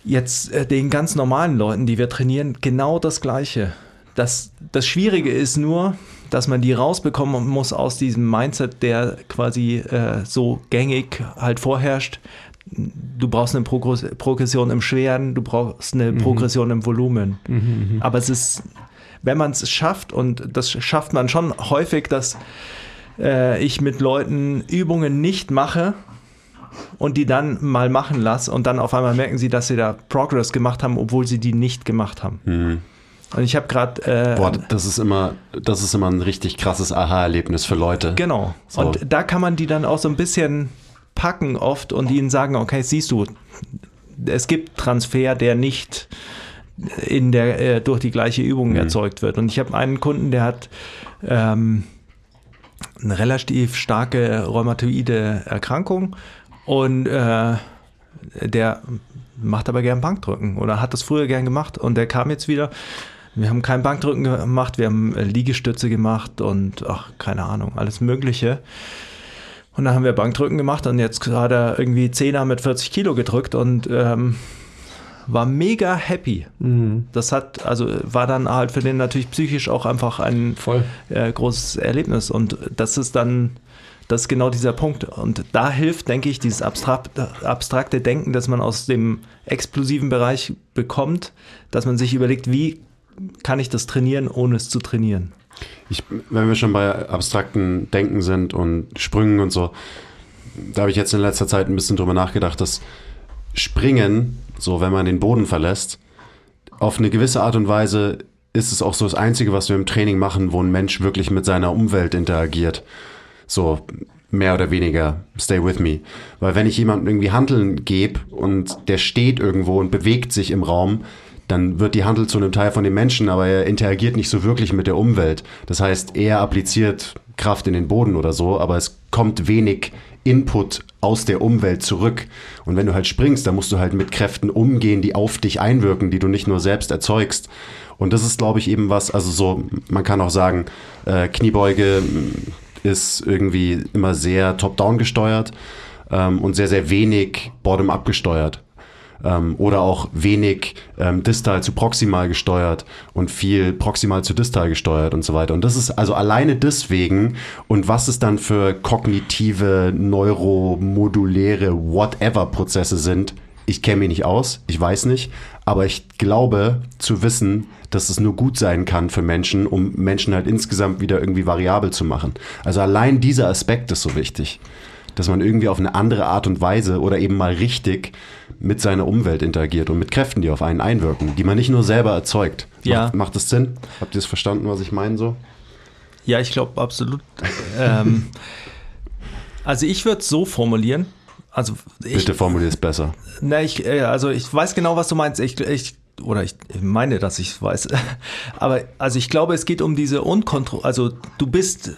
jetzt äh, den ganz normalen Leuten, die wir trainieren, genau das Gleiche. Das, das Schwierige ist nur, dass man die rausbekommen muss aus diesem Mindset, der quasi äh, so gängig halt vorherrscht. du brauchst eine Progress Progression im Schweren, du brauchst eine Progression im Volumen. Aber es ist, wenn man es schafft, und das schafft man schon häufig, dass äh, ich mit Leuten Übungen nicht mache und die dann mal machen lasse und dann auf einmal merken sie, dass sie da Progress gemacht haben, obwohl sie die nicht gemacht haben. Und ich habe gerade äh, Boah, das ist immer, das ist immer ein richtig krasses Aha-Erlebnis für Leute. Genau. So. Und da kann man die dann auch so ein bisschen packen oft und ihnen sagen, okay, siehst du, es gibt Transfer, der nicht in der, äh, durch die gleiche Übung erzeugt wird. Und ich habe einen Kunden, der hat ähm, eine relativ starke rheumatoide Erkrankung und äh, der macht aber gern Bankdrücken oder hat das früher gern gemacht und der kam jetzt wieder. Wir haben kein Bankdrücken gemacht, wir haben äh, Liegestütze gemacht und ach, keine Ahnung, alles Mögliche. Und dann haben wir Bankdrücken gemacht und jetzt hat er irgendwie Zehner mit 40 Kilo gedrückt und ähm, war mega happy. Das hat, also war dann halt für den natürlich psychisch auch einfach ein Voll. äh, großes Erlebnis. Und das ist dann, das ist genau dieser Punkt. Und da hilft, denke ich, dieses abstrakte, Denken, das man aus dem explosiven Bereich bekommt, dass man sich überlegt, wie kann ich das trainieren, ohne es zu trainieren. Ich, wenn wir schon bei abstrakten Denken sind und Sprüngen und so, da habe ich jetzt in letzter Zeit ein bisschen drüber nachgedacht, dass Springen, so wenn man den Boden verlässt, auf eine gewisse Art und Weise ist es auch so das Einzige, was wir im Training machen, wo ein Mensch wirklich mit seiner Umwelt interagiert. So mehr oder weniger, stay with me. Weil wenn ich jemandem irgendwie Handeln gebe und der steht irgendwo und bewegt sich im Raum, dann wird die Handel zu einem Teil von dem Menschen, aber er interagiert nicht so wirklich mit der Umwelt. Das heißt, er appliziert Kraft in den Boden oder so, aber es kommt wenig Input aus der Umwelt zurück. Und wenn du halt springst, dann musst du halt mit Kräften umgehen, die auf dich einwirken, die du nicht nur selbst erzeugst. Und das ist, glaube ich, eben was, also so, man kann auch sagen, äh, Kniebeuge ist irgendwie immer sehr top-down gesteuert ähm, und sehr, sehr wenig bottom-up gesteuert ähm, oder auch wenig ähm, distal zu proximal gesteuert und viel proximal zu distal gesteuert und so weiter. Und das ist also alleine deswegen und was es dann für kognitive, neuromoduläre, whatever Prozesse sind, ich kenne mich nicht aus, ich weiß nicht, aber ich glaube zu wissen, dass es nur gut sein kann für Menschen, um Menschen halt insgesamt wieder irgendwie variabel zu machen. Also allein dieser Aspekt ist so wichtig, dass man irgendwie auf eine andere Art und Weise oder eben mal richtig mit seiner Umwelt interagiert und mit Kräften, die auf einen einwirken, die man nicht nur selber erzeugt. Ja. Macht, macht das Sinn? Habt ihr es verstanden, was ich meine so? Ja, ich glaube absolut. ähm, also ich würde es so formulieren. Also ich, Bitte formulier es besser. Na, ich, äh, also ich weiß genau, was du meinst. Ich, ich oder ich meine, dass ich es weiß. Aber also ich glaube, es geht um diese Unkontro. Also du bist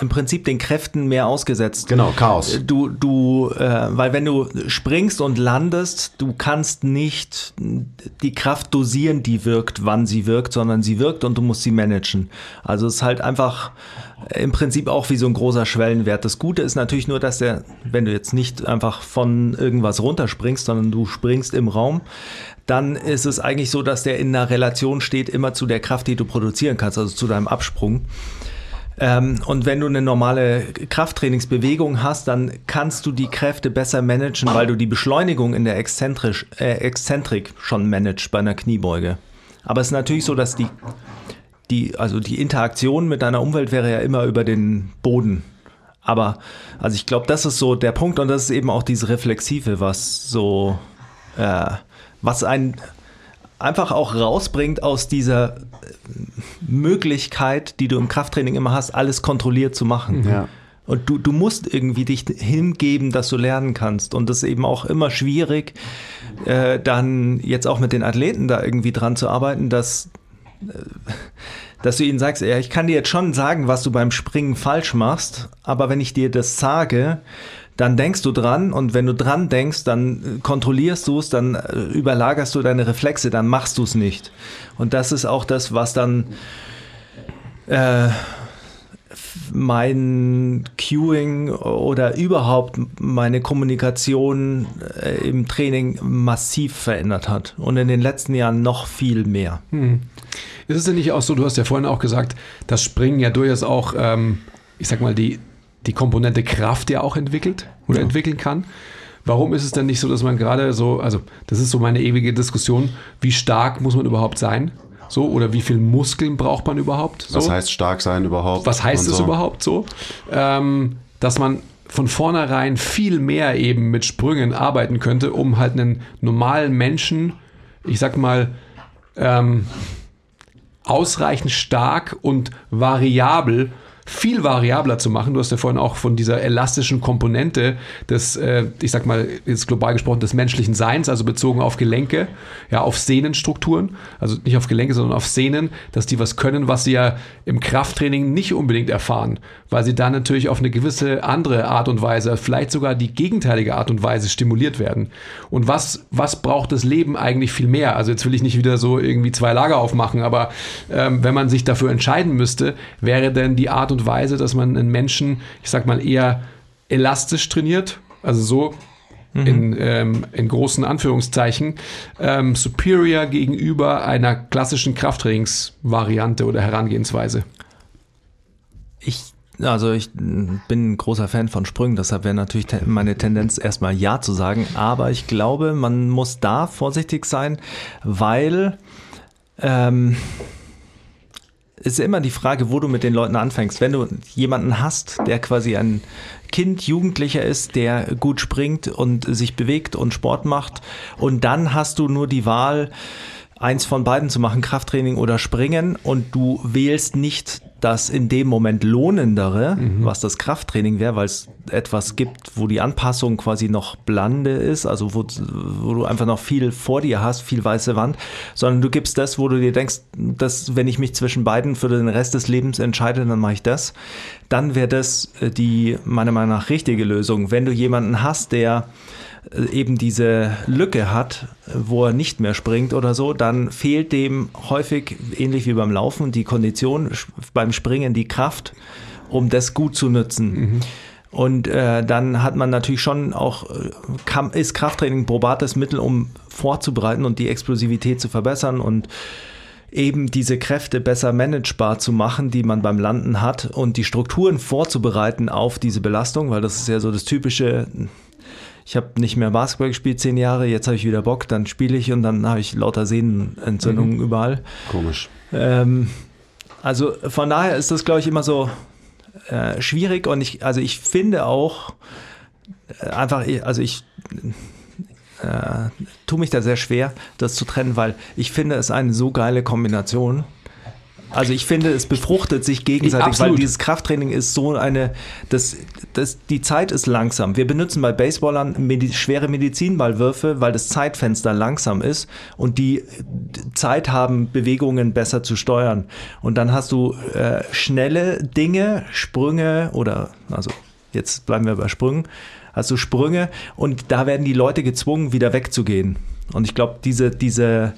im Prinzip den Kräften mehr ausgesetzt. Genau, Chaos. Du, du, äh, weil wenn du springst und landest, du kannst nicht die Kraft dosieren, die wirkt, wann sie wirkt, sondern sie wirkt und du musst sie managen. Also es ist halt einfach im Prinzip auch wie so ein großer Schwellenwert. Das Gute ist natürlich nur, dass der, wenn du jetzt nicht einfach von irgendwas runterspringst, sondern du springst im Raum, dann ist es eigentlich so, dass der in einer Relation steht immer zu der Kraft, die du produzieren kannst, also zu deinem Absprung. Ähm, und wenn du eine normale Krafttrainingsbewegung hast, dann kannst du die Kräfte besser managen, weil du die Beschleunigung in der Exzentrisch, äh, Exzentrik schon managst bei einer Kniebeuge. Aber es ist natürlich so, dass die, die, also die Interaktion mit deiner Umwelt wäre ja immer über den Boden. Aber, also ich glaube, das ist so der Punkt und das ist eben auch diese Reflexive, was so, äh, was ein einfach auch rausbringt aus dieser Möglichkeit, die du im Krafttraining immer hast, alles kontrolliert zu machen. Ja. Und du, du musst irgendwie dich hingeben, dass du lernen kannst. Und das ist eben auch immer schwierig, äh, dann jetzt auch mit den Athleten da irgendwie dran zu arbeiten, dass, äh, dass du ihnen sagst, ja, ich kann dir jetzt schon sagen, was du beim Springen falsch machst, aber wenn ich dir das sage, dann denkst du dran und wenn du dran denkst, dann äh, kontrollierst du es, dann äh, überlagerst du deine Reflexe, dann machst du es nicht. Und das ist auch das, was dann äh, mein Cueing oder überhaupt meine Kommunikation äh, im Training massiv verändert hat und in den letzten Jahren noch viel mehr. Ist es denn nicht auch so, du hast ja vorhin auch gesagt, dass Springen ja durchaus auch, ähm, ich sag mal, die, die Komponente Kraft ja auch entwickelt oder entwickeln kann. warum ist es denn nicht so, dass man gerade so, also das ist so meine ewige Diskussion, wie stark muss man überhaupt sein? So, oder wie viel Muskeln braucht man überhaupt? So? Was heißt stark sein überhaupt? Was heißt es so. überhaupt so? Ähm, dass man von vornherein viel mehr eben mit Sprüngen arbeiten könnte, um halt einen normalen Menschen, ich sag mal, ähm, ausreichend stark und variabel viel variabler zu machen. Du hast ja vorhin auch von dieser elastischen Komponente des, äh, ich sag mal, jetzt global gesprochen, des menschlichen Seins, also bezogen auf Gelenke, ja, auf Sehnenstrukturen, also nicht auf Gelenke, sondern auf Sehnen, dass die was können, was sie ja im Krafttraining nicht unbedingt erfahren, weil sie dann natürlich auf eine gewisse andere Art und Weise, vielleicht sogar die gegenteilige Art und Weise stimuliert werden. Und was, was braucht das Leben eigentlich viel mehr? Also jetzt will ich nicht wieder so irgendwie zwei Lager aufmachen, aber ähm, wenn man sich dafür entscheiden müsste, wäre denn die Art und Weise, dass man einen Menschen, ich sag mal, eher elastisch trainiert, also so in, ähm, in großen Anführungszeichen, ähm, superior gegenüber einer klassischen Krafttrainingsvariante oder Herangehensweise. Ich, also ich bin ein großer Fan von Sprüngen, deshalb wäre natürlich meine Tendenz erstmal Ja zu sagen. Aber ich glaube, man muss da vorsichtig sein, weil ähm, ist immer die Frage, wo du mit den Leuten anfängst. Wenn du jemanden hast, der quasi ein Kind, Jugendlicher ist, der gut springt und sich bewegt und Sport macht und dann hast du nur die Wahl, eins von beiden zu machen, Krafttraining oder Springen und du wählst nicht das in dem Moment lohnendere, was das Krafttraining wäre, weil es etwas gibt, wo die Anpassung quasi noch blande ist, also wo, wo du einfach noch viel vor dir hast, viel weiße Wand, sondern du gibst das, wo du dir denkst, dass wenn ich mich zwischen beiden für den Rest des Lebens entscheide, dann mache ich das, dann wäre das äh, die meiner Meinung nach richtige Lösung. Wenn du jemanden hast, der eben diese Lücke hat, äh, wo er nicht mehr springt oder so, dann fehlt dem häufig, ähnlich wie beim Laufen, die Kondition, beim Springen die Kraft, um das gut zu nutzen. Und äh, dann hat man natürlich schon auch, äh, ist Krafttraining ein probates Mittel, um vorzubereiten und die Explosivität zu verbessern und eben diese Kräfte besser managebar zu machen, die man beim Landen hat und die Strukturen vorzubereiten auf diese Belastung, weil das ist ja so das typische, ich habe nicht mehr Basketball gespielt zehn Jahre, jetzt habe ich wieder Bock, dann spiele ich und dann habe ich lauter Sehnenentzündungen überall. Komisch. Ähm, also von daher ist das, glaube ich, immer so äh, schwierig und ich, also ich finde auch äh, einfach, also ich äh, tue mich da sehr schwer, das zu trennen, weil ich finde es eine so geile Kombination. Also ich finde, es befruchtet sich gegenseitig, Absolut. weil dieses Krafttraining ist so eine, das, das, die Zeit ist langsam. Wir benutzen bei Baseballern Medi schwere Medizinballwürfe, weil das Zeitfenster langsam ist und die Zeit haben, Bewegungen besser zu steuern. Und dann hast du äh, schnelle Dinge, Sprünge oder, also jetzt bleiben wir bei Sprüngen, hast du Sprünge und da werden die Leute gezwungen, wieder wegzugehen. Und ich glaube, diese, diese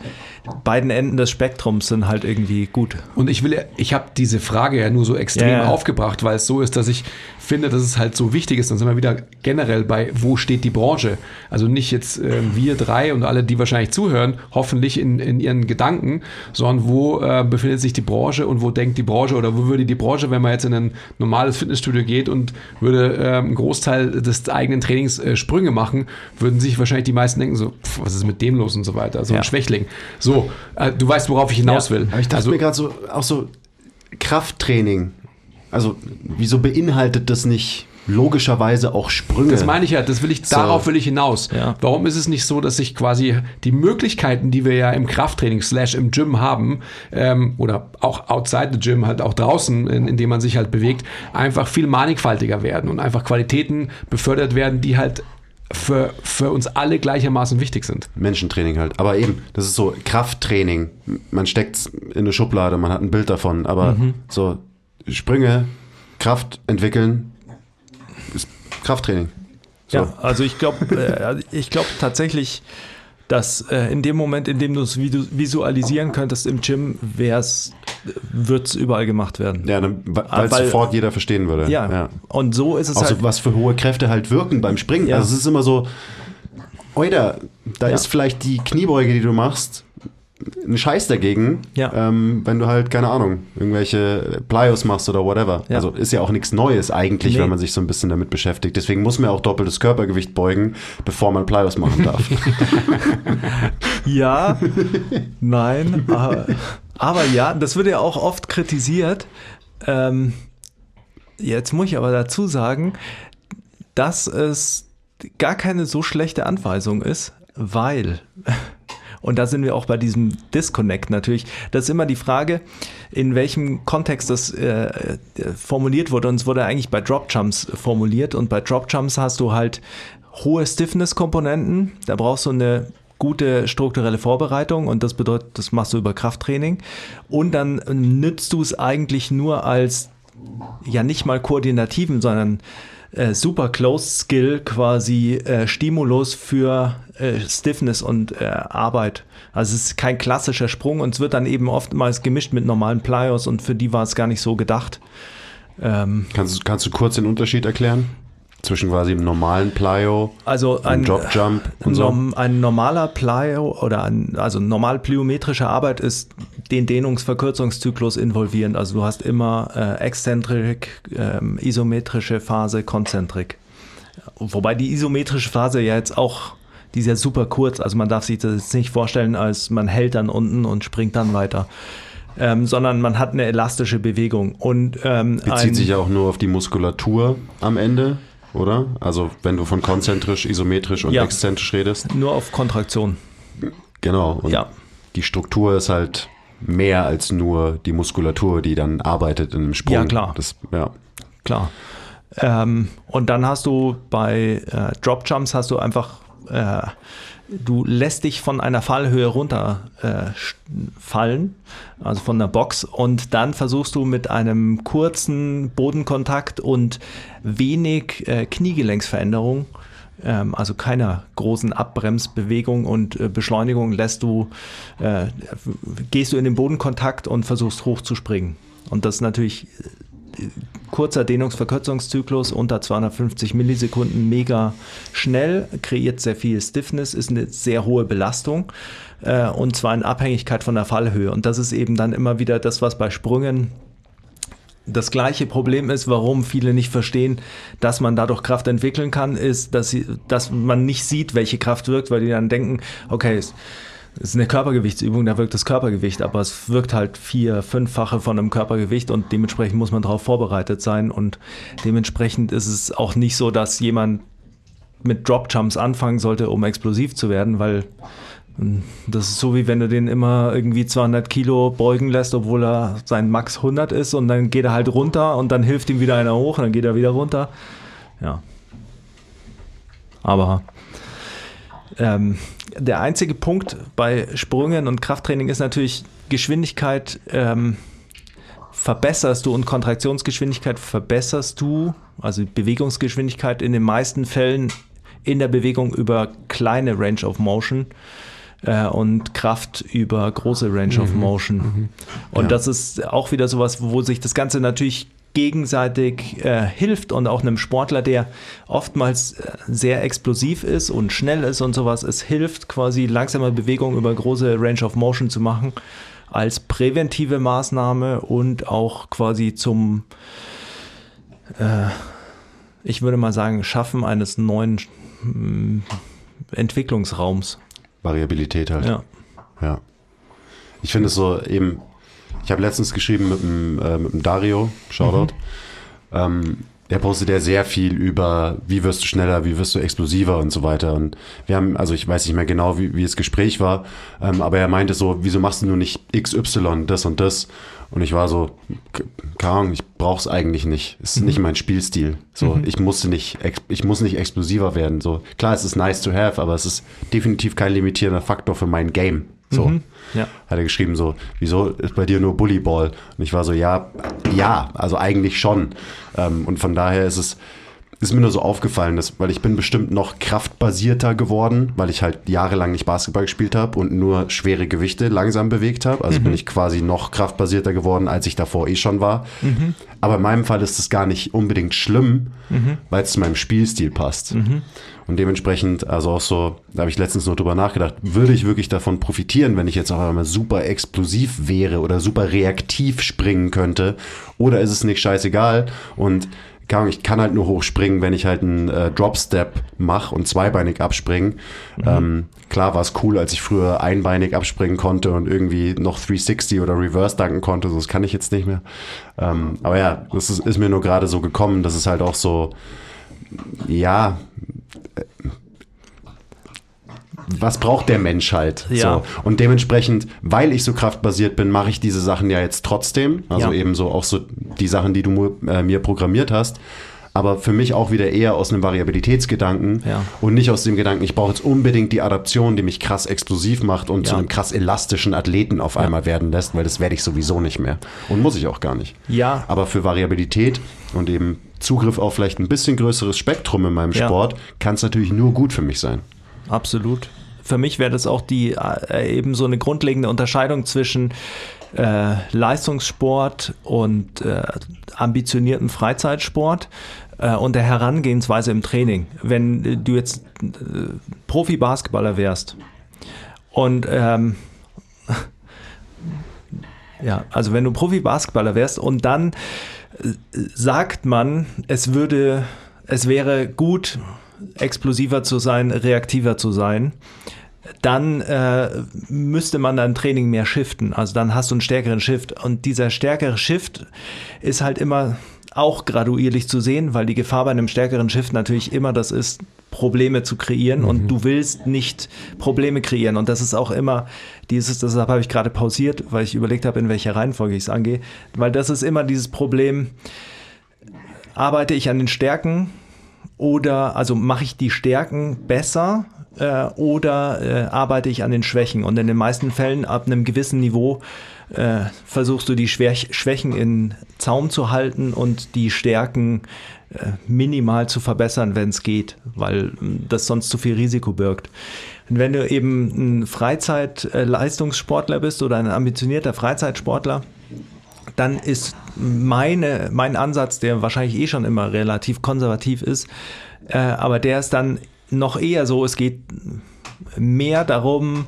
beiden Enden des Spektrums sind halt irgendwie gut. Und ich will, ich habe diese Frage ja nur so extrem ja. aufgebracht, weil es so ist, dass ich finde, dass es halt so wichtig ist. Dann sind wir wieder generell bei, wo steht die Branche? Also nicht jetzt äh, wir drei und alle, die wahrscheinlich zuhören, hoffentlich in, in ihren Gedanken, sondern wo äh, befindet sich die Branche und wo denkt die Branche oder wo würde die Branche, wenn man jetzt in ein normales Fitnessstudio geht und würde äh, einen Großteil des eigenen Trainings äh, Sprünge machen, würden sich wahrscheinlich die meisten denken so, pff, was ist mit dem los und so weiter. So Ja. ein Schwächling. So, äh, du weißt, worauf ich hinaus will. Aber ich dachte also, mir gerade so, auch so Krafttraining. Also, wieso beinhaltet das nicht logischerweise auch Sprünge? Das meine ich ja, das will ich, So. darauf will ich hinaus. Ja. Warum ist es nicht so, dass sich quasi die Möglichkeiten, die wir ja im Krafttraining slash im Gym haben, ähm, oder auch outside the gym, halt auch draußen, in, in dem man sich halt bewegt, einfach viel mannigfaltiger werden und einfach Qualitäten befördert werden, die halt für, für uns alle gleichermaßen wichtig sind. Menschentraining halt. Aber eben, das ist so Krafttraining. Man steckt in eine Schublade, man hat ein Bild davon. Aber Mhm. so Sprünge, Kraft entwickeln, ist Krafttraining. So. Ja, also ich glaube, äh, ich glaube tatsächlich, dass äh, in dem Moment, in dem du es visu- visualisieren könntest im Gym, wär's, wird es überall gemacht werden. Ja, weil Ah, es weil- sofort jeder verstehen würde. Ja. Und so ist es Auch halt. was für hohe Kräfte halt wirken beim Springen. Ja. Also es ist immer so, Oida, da Ja. ist vielleicht die Kniebeuge, die du machst, ein Scheiß dagegen, Ja. ähm, wenn du halt, keine Ahnung, irgendwelche Plyos machst oder whatever. Ja. Also ist ja auch nichts Neues eigentlich, Nee. wenn man sich so ein bisschen damit beschäftigt. Deswegen muss man auch doppeltes Körpergewicht beugen, bevor man Plyos machen darf. Ja, nein, aber, aber ja, das wird ja auch oft kritisiert. Ähm, jetzt muss ich aber dazu sagen, dass es gar keine so schlechte Anweisung ist, weil, und da sind wir auch bei diesem Disconnect natürlich, das ist immer die Frage, in welchem Kontext das äh, formuliert wurde. Und es wurde eigentlich bei Drop Jumps formuliert. Und bei Drop Jumps hast du halt hohe Stiffness-Komponenten, da brauchst du eine gute strukturelle Vorbereitung. Und das bedeutet, das machst du über Krafttraining. Und dann nützt du es eigentlich nur als ja nicht mal koordinativen, sondern äh, super close Skill quasi äh, Stimulus für äh, Stiffness und äh, Arbeit. Also es ist kein klassischer Sprung und es wird dann eben oftmals gemischt mit normalen Plyos und für die war es gar nicht so gedacht. Ähm, kannst, kannst du kurz den Unterschied erklären? Zwischen quasi einem normalen Plyo, also einem ein, Drop Jump und so? Ein normaler Plyo oder ein, also normal plyometrische Arbeit ist den Dehnungsverkürzungszyklus involvierend. Also du hast immer äh, Exzentrik, ähm, isometrische Phase, Konzentrik. Wobei die isometrische Phase ja jetzt auch, die ist ja super kurz. Also man darf sich das jetzt nicht vorstellen, als man hält dann unten und springt dann weiter. Ähm, sondern man hat eine elastische Bewegung. Und ähm, Bezieht sich ja auch nur auf die Muskulatur am Ende, oder? Also wenn du von konzentrisch, isometrisch und Ja. exzentrisch redest. nur auf Kontraktion. Genau. Und Ja. die Struktur ist halt mehr als nur die Muskulatur, die dann arbeitet in einem Sprung. Ja, klar. Das, ja. Klar. Ähm, und dann hast du bei äh, Drop Jumps hast du einfach, äh, du lässt dich von einer Fallhöhe runter äh, also von der Box, und dann versuchst du mit einem kurzen Bodenkontakt und wenig äh, Kniegelenksveränderung, ähm, also keiner großen Abbremsbewegung und äh, Beschleunigung, lässt du, äh, gehst du in den Bodenkontakt und versuchst hochzuspringen. Und das ist natürlich kurzer Dehnungsverkürzungszyklus unter 250 Millisekunden, mega schnell, kreiert sehr viel Stiffness, ist eine sehr hohe Belastung äh, und zwar in Abhängigkeit von der Fallhöhe. Und das ist eben dann immer wieder das, was bei Sprüngen das gleiche Problem ist, warum viele nicht verstehen, dass man dadurch Kraft entwickeln kann, ist, dass, sie, dass man nicht sieht, welche Kraft wirkt, weil die dann denken, okay, es ist eine Körpergewichtsübung, da wirkt das Körpergewicht, aber es wirkt halt vier, fünffache von einem Körpergewicht und dementsprechend muss man darauf vorbereitet sein und dementsprechend ist es auch nicht so, dass jemand mit Drop Jumps anfangen sollte, um explosiv zu werden, weil mm, das ist so wie wenn du den immer irgendwie 200 Kilo beugen lässt, obwohl er sein Max 100 ist und dann geht er halt runter und dann hilft ihm wieder einer hoch und dann geht er wieder runter. Ja. Aber ähm, der einzige Punkt bei Sprüngen und Krafttraining ist natürlich Geschwindigkeit ähm, verbesserst du und Kontraktionsgeschwindigkeit verbesserst du, also Bewegungsgeschwindigkeit in den meisten Fällen in der Bewegung über kleine Range of Motion äh, und Kraft über große Range of Motion. Und das ist auch wieder sowas, wo sich das Ganze natürlich gegenseitig äh, hilft und auch einem Sportler, der oftmals äh, sehr explosiv ist und schnell ist und sowas, es hilft quasi langsame Bewegung über große Range of Motion zu machen als präventive Maßnahme und auch quasi zum, äh, ich würde mal sagen, Schaffen eines neuen mm, Entwicklungsraums. Variabilität halt. Ja. Ja. Ich finde es so eben, ich habe letztens geschrieben mit dem, äh, mit dem Dario, Shoutout. Ähm, der postet ja sehr viel über, wie wirst du schneller, wie wirst du explosiver und so weiter. Und wir haben, also ich weiß nicht mehr genau, wie, wie das Gespräch war, ähm, aber er meinte so, wieso machst du nur nicht XY, das und das? Und ich war so, keine Ahnung, ich brauch's eigentlich nicht. Es ist nicht mein Spielstil. So, ich musste nicht, ich muss nicht explosiver werden. So, klar, es ist nice to have, aber es ist definitiv kein limitierender Faktor für mein Game. So. Ja. Hat er geschrieben so, wieso ist bei dir nur Bullyball? Und ich war so, ja, ja, also eigentlich schon. Ähm, und von daher ist es, ist mir nur so aufgefallen, dass, weil ich bin bestimmt noch kraftbasierter geworden, weil ich halt jahrelang nicht Basketball gespielt habe und nur schwere Gewichte langsam bewegt habe. Also bin ich quasi noch kraftbasierter geworden, als ich davor eh schon war. Aber in meinem Fall ist es gar nicht unbedingt schlimm, weil es zu meinem Spielstil passt. Und dementsprechend, also auch so, da habe ich letztens nur drüber nachgedacht, würde ich wirklich davon profitieren, wenn ich jetzt auch einmal super explosiv wäre oder super reaktiv springen könnte? Oder ist es nicht scheißegal? Und ich kann halt nur hochspringen, wenn ich halt einen äh, Dropstep mache und zweibeinig abspringen. Ähm, klar war es cool, als ich früher einbeinig abspringen konnte und irgendwie noch 360 oder Reverse danken konnte. So, das kann ich jetzt nicht mehr. Ähm, aber ja, das ist, ist mir nur gerade so gekommen, dass es halt auch so, ja, was braucht der Mensch halt? Ja. So. Und dementsprechend, weil ich so kraftbasiert bin, mache ich diese Sachen ja jetzt trotzdem. Also Ja. eben so auch so die Sachen, die du äh, mir programmiert hast. Aber für mich auch wieder eher aus einem Variabilitätsgedanken Ja. und nicht aus dem Gedanken, ich brauche jetzt unbedingt die Adaption, die mich krass explosiv macht und zu Ja. einem krass elastischen Athleten auf einmal werden lässt, weil das werde ich sowieso nicht mehr. Und muss ich auch gar nicht. Ja. Aber für Variabilität und eben Zugriff auf vielleicht ein bisschen größeres Spektrum in meinem Ja. Sport kann es natürlich nur gut für mich sein. Absolut. Für mich wäre das auch die äh, eben so eine grundlegende Unterscheidung zwischen äh, Leistungssport und äh, ambitioniertem Freizeitsport und der Herangehensweise im Training. Wenn äh, du jetzt äh, Profi-Basketballer wärst und ähm, ja, also wenn du Profi-Basketballer wärst und dann äh, sagt man, es würde, es wäre gut, explosiver zu sein, reaktiver zu sein, dann äh, müsste man dein Training mehr shiften. Also dann hast du einen stärkeren Shift. Und dieser stärkere Shift ist halt immer auch graduierlich zu sehen, weil die Gefahr bei einem stärkeren Shift natürlich immer das ist, Probleme zu kreieren und du willst nicht Probleme kreieren. Und das ist auch immer dieses, deshalb habe ich gerade pausiert, weil ich überlegt habe, in welcher Reihenfolge ich es angehe, weil das ist immer dieses Problem, arbeite ich an den Stärken oder also mache ich die Stärken besser äh, oder äh, arbeite ich an den Schwächen? Und in den meisten Fällen ab einem gewissen Niveau äh, versuchst du die Schwäch Schwächen in Zaum zu halten und die Stärken äh, minimal zu verbessern, wenn es geht, weil mh, das sonst zu viel Risiko birgt. Und wenn du eben ein Freizeitleistungssportler bist oder ein ambitionierter Freizeitsportler, dann ist meine, mein Ansatz, der wahrscheinlich eh schon immer relativ konservativ ist, äh, aber der ist dann noch eher so, es geht mehr darum,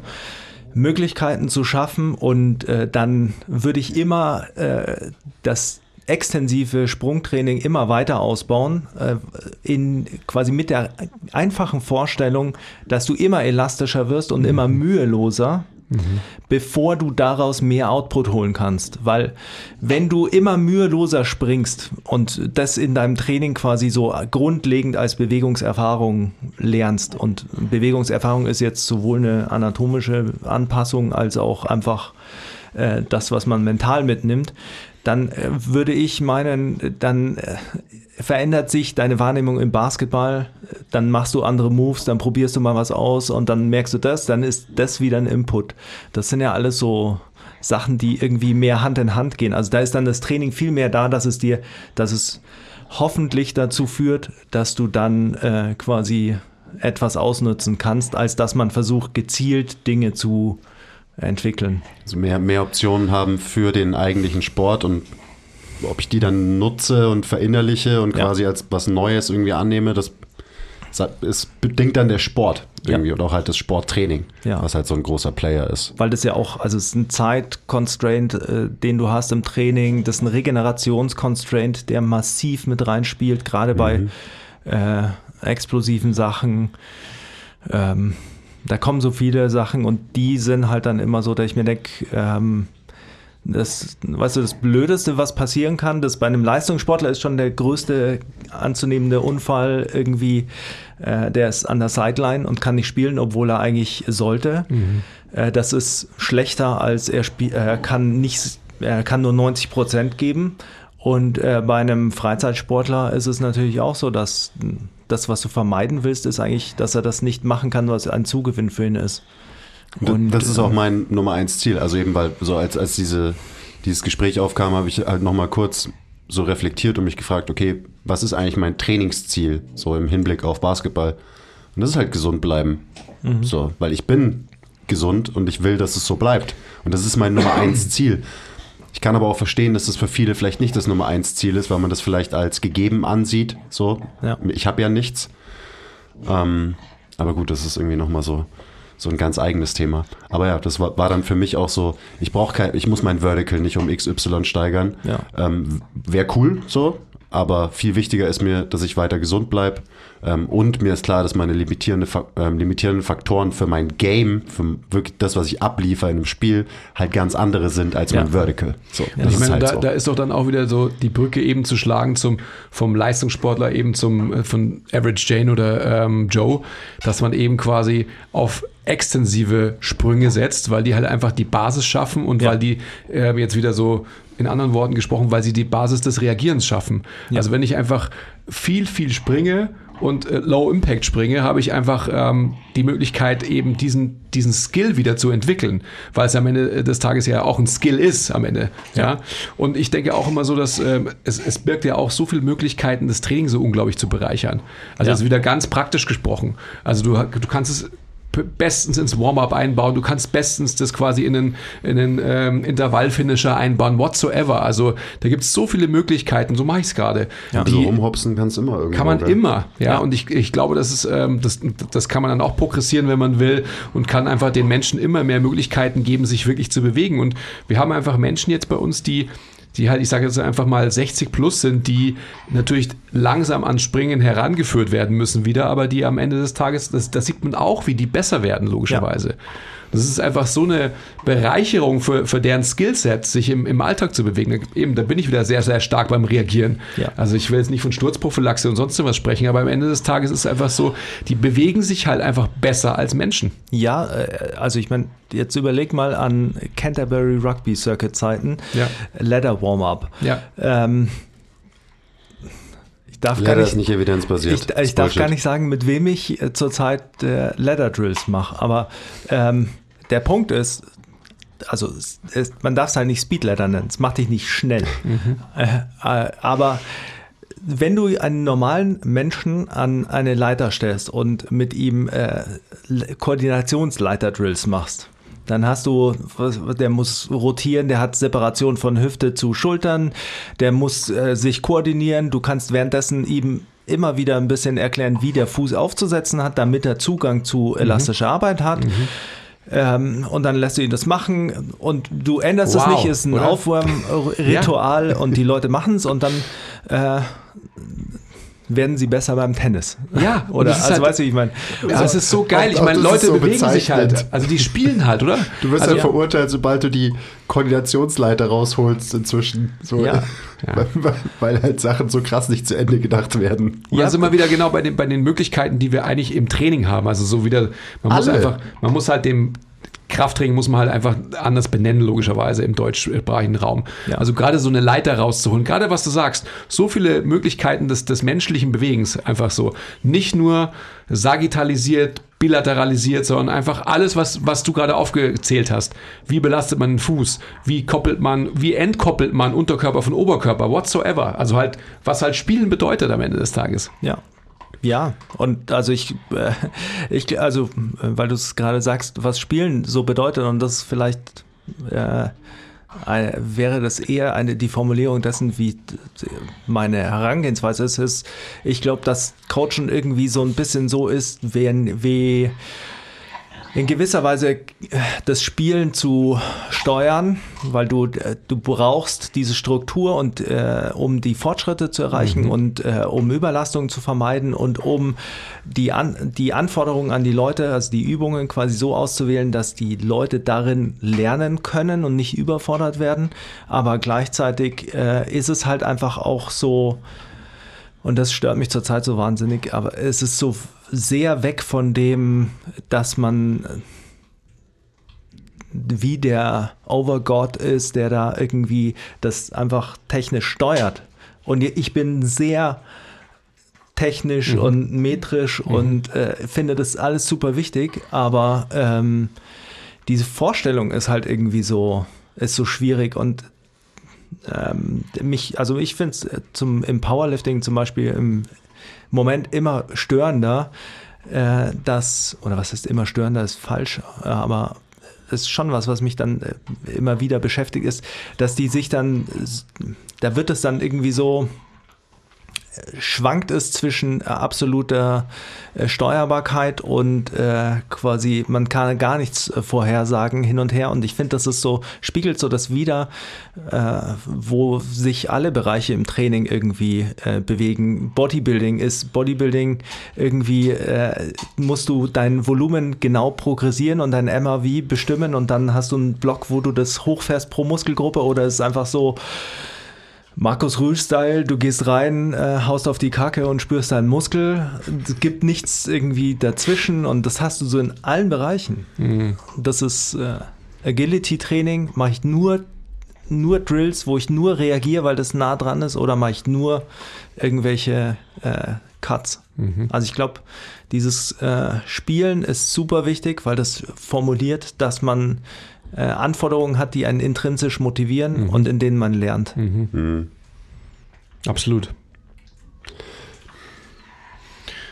Möglichkeiten zu schaffen und äh, dann würde ich immer äh, das extensive Sprungtraining immer weiter ausbauen, äh, in quasi mit der einfachen Vorstellung, dass du immer elastischer wirst und immer müheloser, bevor du daraus mehr Output holen kannst. Weil wenn du immer müheloser springst und das in deinem Training quasi so grundlegend als Bewegungserfahrung lernst und Bewegungserfahrung ist jetzt sowohl eine anatomische Anpassung als auch einfach äh, das, was man mental mitnimmt, dann äh, würde ich meinen, dann äh, verändert sich deine Wahrnehmung im Basketball, dann machst du andere Moves, dann probierst du mal was aus und dann merkst du das, dann ist das wieder ein Input. Das sind ja alles so Sachen, die irgendwie mehr Hand in Hand gehen. Also da ist dann das Training viel mehr da, dass es dir, dass es hoffentlich dazu führt, dass du dann äh, quasi etwas ausnutzen kannst, als dass man versucht, gezielt Dinge zu entwickeln. Also mehr, mehr Optionen haben für den eigentlichen Sport und ob ich die dann nutze und verinnerliche und Ja. quasi als was Neues irgendwie annehme, das ist bedingt dann der Sport irgendwie Ja. oder auch halt das Sporttraining, Ja. was halt so ein großer Player ist. Weil das ja auch, also es ist ein Zeit-Constraint, äh, den du hast im Training, das ist ein Regenerations-Constraint, der massiv mit reinspielt, gerade bei äh, explosiven Sachen. Ähm, da kommen so viele Sachen und die sind halt dann immer so, dass ich mir denke, ähm, das, weißt du, das Blödeste, was passieren kann, das bei einem Leistungssportler ist schon der größte anzunehmende Unfall irgendwie, äh, der ist an der Sideline und kann nicht spielen, obwohl er eigentlich sollte. Äh, das ist schlechter als er spielt, er kann nicht, er kann nur 90 Prozent geben. Und äh, bei einem Freizeitsportler ist es natürlich auch so, dass das, was du vermeiden willst, ist eigentlich, dass er das nicht machen kann, was ein Zugewinn für ihn ist. Und das ist auch äh, mein Nummer eins Ziel. Also eben, weil so als, als diese, dieses Gespräch aufkam, habe ich halt nochmal kurz so reflektiert und mich gefragt, okay, was ist eigentlich mein Trainingsziel, so im Hinblick auf Basketball? Und das ist halt gesund bleiben. So, weil ich bin gesund und ich will, dass es so bleibt. Und das ist mein Nummer eins Ziel. Ich kann aber auch verstehen, dass das für viele vielleicht nicht das Nummer eins Ziel ist, weil man das vielleicht als gegeben ansieht. So, Ja. ich habe ja nichts. Ähm, aber gut, das ist irgendwie nochmal so, so ein ganz eigenes Thema. Aber ja, das war, war dann für mich auch so, ich brauche kein, ich muss mein Vertical nicht um XY steigern. Ja. Ähm, Wäre cool so, aber viel wichtiger ist mir, dass ich weiter gesund bleibe. Ähm, und mir ist klar, dass meine limitierende, ähm, limitierenden Faktoren für mein Game, für wirklich das, was ich abliefere in einem Spiel, halt ganz andere sind als Ja. mein Vertical. So, das ich meine, halt da, so. da ist doch dann auch wieder so die Brücke eben zu schlagen zum, vom Leistungssportler eben zum äh, von Average Jane oder ähm, Joe, dass man eben quasi auf extensive Sprünge setzt, weil die halt einfach die Basis schaffen und Ja. weil die äh, jetzt wieder so in anderen Worten gesprochen, weil sie die Basis des Reagierens schaffen. Also wenn ich einfach viel, viel springe und äh, Low Impact springe, habe ich einfach ähm, die Möglichkeit, eben diesen, diesen Skill wieder zu entwickeln, weil es am Ende des Tages ja auch ein Skill ist am Ende. Ja. Und ich denke auch immer so, dass ähm, es, es birgt ja auch so viele Möglichkeiten, das Training so unglaublich zu bereichern. Also Ja. das ist wieder ganz praktisch gesprochen. Also du, du kannst es bestens ins Warm-up einbauen, du kannst bestens das quasi in einen, in einen ähm, Intervallfinisher einbauen, whatsoever. Also da gibt es so viele Möglichkeiten, so mache ich es gerade. also rumhopsen kannst du immer irgendwo. Kann man gell? immer, ja. Ja. Und ich, ich glaube, das ist, ähm, das, das kann man dann auch progressieren, wenn man will und kann einfach den Menschen immer mehr Möglichkeiten geben, sich wirklich zu bewegen. Und wir haben einfach Menschen jetzt bei uns, die die halt, ich sage jetzt einfach mal 60 plus sind, die natürlich langsam an Springen herangeführt werden müssen wieder, aber die am Ende des Tages, das, das sieht man auch, wie die besser werden, logischerweise. Das ist einfach so eine Bereicherung für, für deren Skillset, sich im, im Alltag zu bewegen. Eben, da bin ich wieder sehr, sehr stark beim Reagieren. Ja. Also ich will jetzt nicht von Sturzprophylaxe und sonst was sprechen, aber am Ende des Tages ist es einfach so, die bewegen sich halt einfach besser als Menschen. Ja, äh, also ich meine, jetzt überleg mal an Canterbury Rugby Circuit Zeiten, Ja. Ladder Warm-up. Ja. Ähm, ich darf gar Leider nicht, ist nicht evidenzbasiert. ich, ist ich darf gar nicht sagen, mit wem ich äh, zurzeit äh, Ladder Drills mache, aber ähm, der Punkt ist, also es, es, man darf es halt nicht Speed Ladder nennen, es macht dich nicht schnell. Äh, äh, aber wenn du einen normalen Menschen an eine Leiter stellst und mit ihm äh, Koordinationsleiter-Drills machst, dann hast du, der muss rotieren, der hat Separation von Hüfte zu Schultern, der muss äh, sich koordinieren, du kannst währenddessen ihm immer wieder ein bisschen erklären, wie der Fuß aufzusetzen hat, damit er Zugang zu elastischer Arbeit hat. Ähm, und dann lässt du ihn das machen. Und du änderst es Wow, nicht, ist ein? Aufwärmritual und die Leute machen es und dann äh, werden sie besser beim Tennis. Ja, oder das ist also halt- weißt du, wie ich meine. Ja, das ist so geil. Ich auch meine, das ist Leute so bewegen sich halt. Also die spielen halt, oder? Du wirst also, halt verurteilt, sobald du die Koordinationsleiter rausholst inzwischen. So, Ja. Weil, weil, weil halt Sachen so krass nicht zu Ende gedacht werden. Ja, sind wir wieder genau bei den, bei den Möglichkeiten, die wir eigentlich im Training haben. Also so wieder, man muss Alle. einfach, man muss halt dem Krafttraining muss man halt einfach anders benennen, logischerweise im deutschsprachigen Raum. Ja. Also gerade so eine Leiter rauszuholen, gerade was du sagst, so viele Möglichkeiten des, des menschlichen Bewegens, einfach so. Nicht nur sagittalisiert, bilateralisiert, sondern einfach alles, was, was du gerade aufgezählt hast. Wie belastet man den Fuß? Wie koppelt man, wie entkoppelt man Unterkörper von Oberkörper, whatsoever. Also halt, was halt Spielen bedeutet am Ende des Tages. Ja. Ja, und also ich, äh, ich also, äh, weil du es gerade sagst, was Spielen so bedeutet, und das vielleicht äh, ein- wäre das eher eine die Formulierung dessen, wie meine Herangehensweise ist, ist ich glaube, dass Coachen irgendwie so ein bisschen so ist, wenn, wie in gewisser Weise äh, das Spielen zu steuern, weil du, äh, du brauchst diese Struktur und äh, um die Fortschritte zu erreichen und äh, um Überlastungen zu vermeiden und um die, an, die Anforderungen an die Leute, also die Übungen quasi so auszuwählen, dass die Leute darin lernen können und nicht überfordert werden. Aber gleichzeitig äh, ist es halt einfach auch so, und das stört mich zurzeit so wahnsinnig, aber es ist so sehr weg von dem, dass man wie der Overgod ist, der da irgendwie das einfach technisch steuert. Und ich bin sehr technisch und metrisch und äh, finde das alles super wichtig, aber ähm, diese Vorstellung ist halt irgendwie so, ist so schwierig und ähm, mich, also ich finde es zum im Powerlifting zum Beispiel im Moment immer störender, äh, dass, oder was ist immer störender, ist falsch, äh, aber ist schon was, was mich dann äh, immer wieder beschäftigt, ist, dass die sich dann, da wird es dann irgendwie so, schwankt es zwischen äh, absoluter äh, Steuerbarkeit und äh, quasi, man kann gar nichts äh, vorhersagen hin und her. Und ich finde, das ist so, spiegelt so das wieder, äh, wo sich alle Bereiche im Training irgendwie äh, bewegen. Bodybuilding ist Bodybuilding irgendwie, musst du dein Volumen genau progressieren und dein MRV bestimmen und dann hast du einen Block, wo du das hochfährst pro Muskelgruppe oder ist einfach so, Markus Rühl-Style, du gehst rein, äh, haust auf die Kacke und spürst deinen Muskel. Es gibt nichts irgendwie dazwischen und das hast du so in allen Bereichen. Mhm. Das ist äh, Agility-Training, mache ich nur, nur Drills, wo ich nur reagiere, weil das nah dran ist, oder mache ich nur irgendwelche äh, Cuts. Mhm. Also ich glaube, dieses äh, Spielen ist super wichtig, weil das formuliert, dass man äh, Anforderungen hat, die einen intrinsisch motivieren mhm. und in denen man lernt. Mhm. Mhm. Absolut.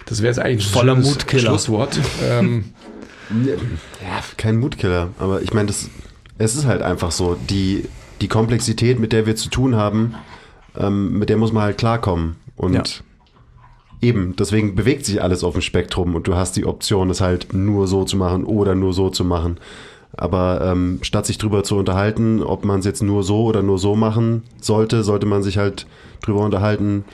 Das wäre jetzt eigentlich ein voller Mutkiller. Schlusswort. ähm. Ja, kein Mutkiller, aber ich meine, es ist halt einfach so, die, die Komplexität, mit der wir zu tun haben, ähm, mit der muss man halt klarkommen. Und ja. eben, deswegen bewegt sich alles auf dem Spektrum und du hast die Option, es halt nur so zu machen oder nur so zu machen. Aber ähm, statt sich drüber zu unterhalten, ob man es jetzt nur so oder nur so machen sollte, sollte man sich halt drüber unterhalten,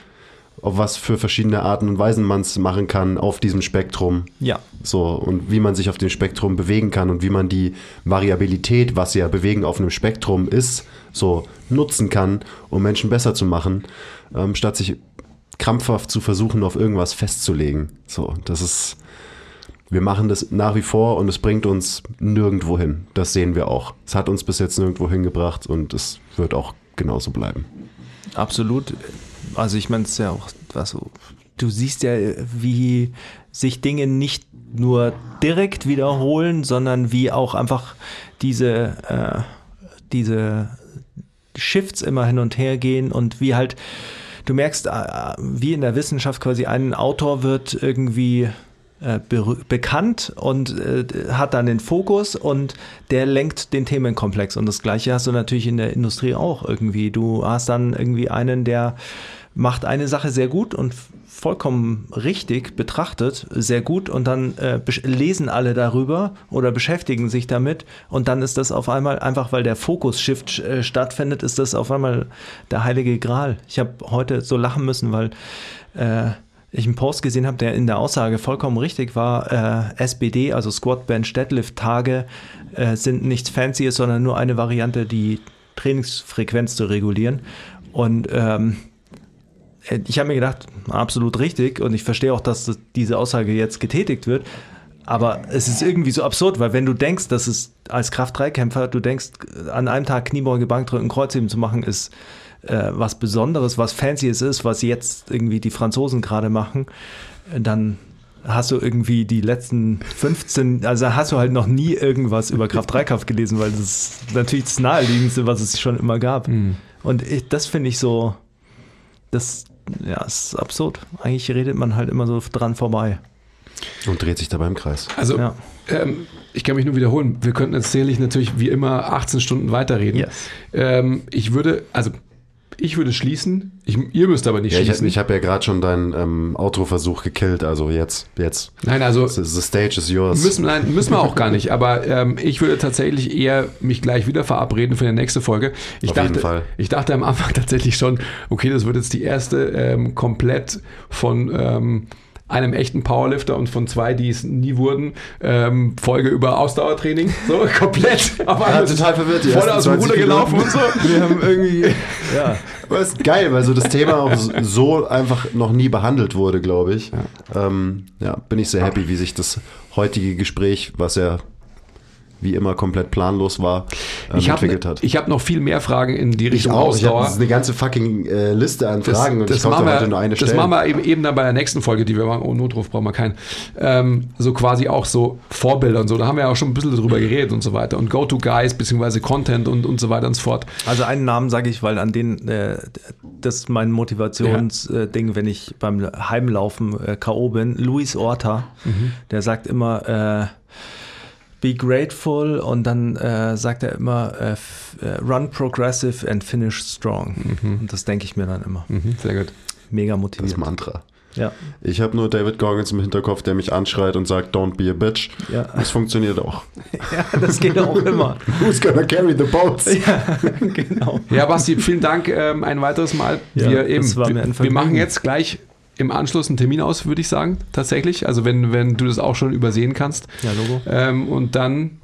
auf was für verschiedene Arten und Weisen man es machen kann auf diesem Spektrum. Ja. So, und wie man sich auf dem Spektrum bewegen kann und wie man die Variabilität, was ja Bewegen auf einem Spektrum ist, so nutzen kann, um Menschen besser zu machen, ähm, statt sich krampfhaft zu versuchen, auf irgendwas festzulegen. So, das ist wir machen das nach wie vor und es bringt uns nirgendwo hin. Das sehen wir auch. Es hat uns bis jetzt nirgendwo hingebracht und es wird auch genauso bleiben. Absolut. Also ich meine, es ist ja auch, also, du siehst ja, wie sich Dinge nicht nur direkt wiederholen, sondern wie auch einfach diese, äh, diese Shifts immer hin und her gehen und wie halt, du merkst, äh, wie in der Wissenschaft quasi ein Autor wird irgendwie äh, bekannt und äh, hat dann den Fokus und der lenkt den Themenkomplex. Und das gleiche hast du natürlich in der Industrie auch irgendwie. Du hast dann irgendwie einen, der macht eine Sache sehr gut und vollkommen richtig betrachtet, sehr gut und dann äh, lesen alle darüber oder beschäftigen sich damit und dann ist das auf einmal, einfach weil der Fokus-Shift äh, stattfindet, ist das auf einmal der heilige Gral. Ich habe heute so lachen müssen, weil äh, ich einen Post gesehen habe, der in der Aussage vollkommen richtig war, äh, SBD, also Squat, Bench, Deadlift Tage äh, sind nichts Fancyes, sondern nur eine Variante, die Trainingsfrequenz zu regulieren. Und ähm, ich habe mir gedacht, absolut richtig und ich verstehe auch, dass das, diese Aussage jetzt getätigt wird. Aber es ist irgendwie so absurd, weil wenn du denkst, dass es als Kraft-3-Kämpfer, du denkst, an einem Tag Kniebeuge, Bankdrücken, Kreuzheben zu machen, ist äh, was Besonderes, was Fancyes ist, was jetzt irgendwie die Franzosen gerade machen, dann hast du irgendwie die letzten 15, also hast du halt noch nie irgendwas über Kraft-3-Kampf gelesen, weil das ist natürlich das Naheliegendste, was es schon immer gab. Mhm. Und ich, das finde ich so, das ja, ist absurd. Eigentlich redet man halt immer so dran vorbei. Und dreht sich dabei im Kreis. Also, ja. ähm, ich kann mich nur wiederholen. Wir könnten erzählich natürlich wie immer 18 Stunden weiterreden. Yes. Ähm, ich würde, also ich würde schließen. Ich, ihr müsst aber nicht ja, schließen. Ich, ich habe ja gerade schon deinen ähm, Autoversuch gekillt, also jetzt, jetzt. Nein, also the, the stage is yours. Müssen, nein, müssen wir auch gar nicht. Aber ähm, ich würde tatsächlich eher mich gleich wieder verabreden für die nächste Folge. Ich Auf dachte, jeden Fall. Ich dachte am Anfang tatsächlich schon, okay, das wird jetzt die erste ähm, komplett von ähm, einem echten Powerlifter und von zwei, die es nie wurden, ähm, Folge über Ausdauertraining. So, komplett. Aber ja, total verwirrt. Voll aus dem Ruder gelaufen und so. Wir haben irgendwie. ja. Ist geil, weil so das Thema auch so einfach noch nie behandelt wurde, glaube ich. Ja. Ähm, ja, bin ich sehr happy, wie sich das heutige Gespräch, was ja wie immer komplett planlos war, ähm, Ich habe entwickelt hat. ich hab noch viel mehr Fragen in die Ich Richtung auch. Ich habe Ausdauer. eine ganze fucking äh, Liste an Das, Fragen und das, ich konnte machen heute wir, nur eine das stellen. machen wir eben, eben dann bei der nächsten Folge, die wir machen. Oh, Notruf brauchen wir keinen. Ähm, so quasi auch so Vorbilder und so. Da haben wir ja auch schon ein bisschen drüber geredet und so weiter. Und Go-To-Guys, beziehungsweise Content und, und so weiter und so fort. Also einen Namen sage ich, weil an den, äh, das ist mein Motivationsding, wenn ich beim Heimlaufen äh, K.O. bin. Luis Orta, der sagt immer, äh, be grateful und dann äh, sagt er immer, äh, äh, run progressive and finish strong. Und das denke ich mir dann immer. Mhm, sehr gut. Mega das motiviert. Mantra. Ja, Ich habe nur David Goggins im Hinterkopf, der mich anschreit und sagt, don't be a bitch. ja. Das funktioniert auch. ja, das geht auch immer. Who's gonna carry the boats? genau. Ja, Basti, vielen Dank ähm, ein weiteres Mal. Ja, wir, eben, das war mir wir, ein wir machen jetzt gleich im Anschluss einen Termin aus, würde ich sagen, tatsächlich. Also wenn, wenn du das auch schon übersehen kannst. Ja, Logo. Ähm, und dann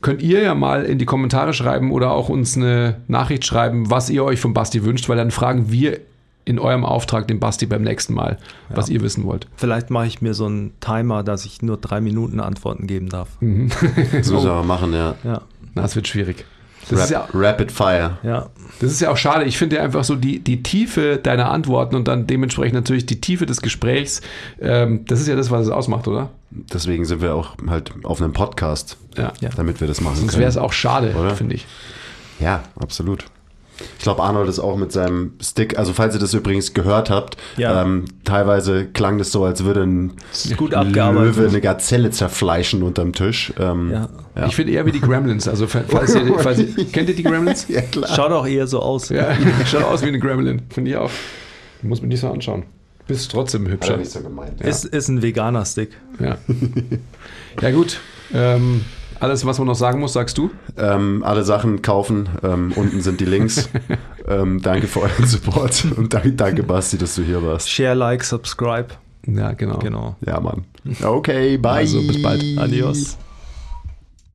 könnt ihr ja mal in die Kommentare schreiben oder auch uns eine Nachricht schreiben, was ihr euch von Basti wünscht, weil dann fragen wir in eurem Auftrag den Basti beim nächsten Mal, was ihr wissen wollt. Vielleicht mache ich mir so einen Timer, dass ich nur drei Minuten Antworten geben darf. Das müssen wir aber machen, ja. Ja, Na, das wird schwierig. Das ist, ja, Rap, Rapid Fire. ja. das ist ja auch schade. Ich finde ja einfach so die, die Tiefe deiner Antworten und dann dementsprechend natürlich die Tiefe des Gesprächs. Ähm, das ist ja das, was es ausmacht, oder? Deswegen sind wir auch halt auf einem Podcast, Ja. Damit wir das machen Sonst können. wäre es auch schade, Oder? finde ich. Ja, absolut. Ich glaube, Arnold ist auch mit seinem Stick, also falls ihr das übrigens gehört habt, Ja. ähm, teilweise klang das so, als würde ein ein. Löwe eine Gazelle zerfleischen unterm Tisch. Ähm, Ja. Ja. Ich finde eher wie die Gremlins. Also falls ihr, falls ihr, kennt ihr die Gremlins? ja, klar. Schaut auch eher so aus. Ja, schaut aus wie eine Gremlin. Finde ich auch. Muss man nicht so anschauen. Bist trotzdem er hübscher. nicht so gemeint. Ist, ist ein veganer Stick. Ja, ja gut. Ähm, alles, was man noch sagen muss, sagst du? Ähm, alle Sachen kaufen, ähm, unten sind die Links. ähm, danke für euren Support und danke, danke, Basti, dass du hier warst. Share, like, subscribe. Ja, genau. Genau. Ja, Mann. Okay, bye. Also, bis bald. Adios.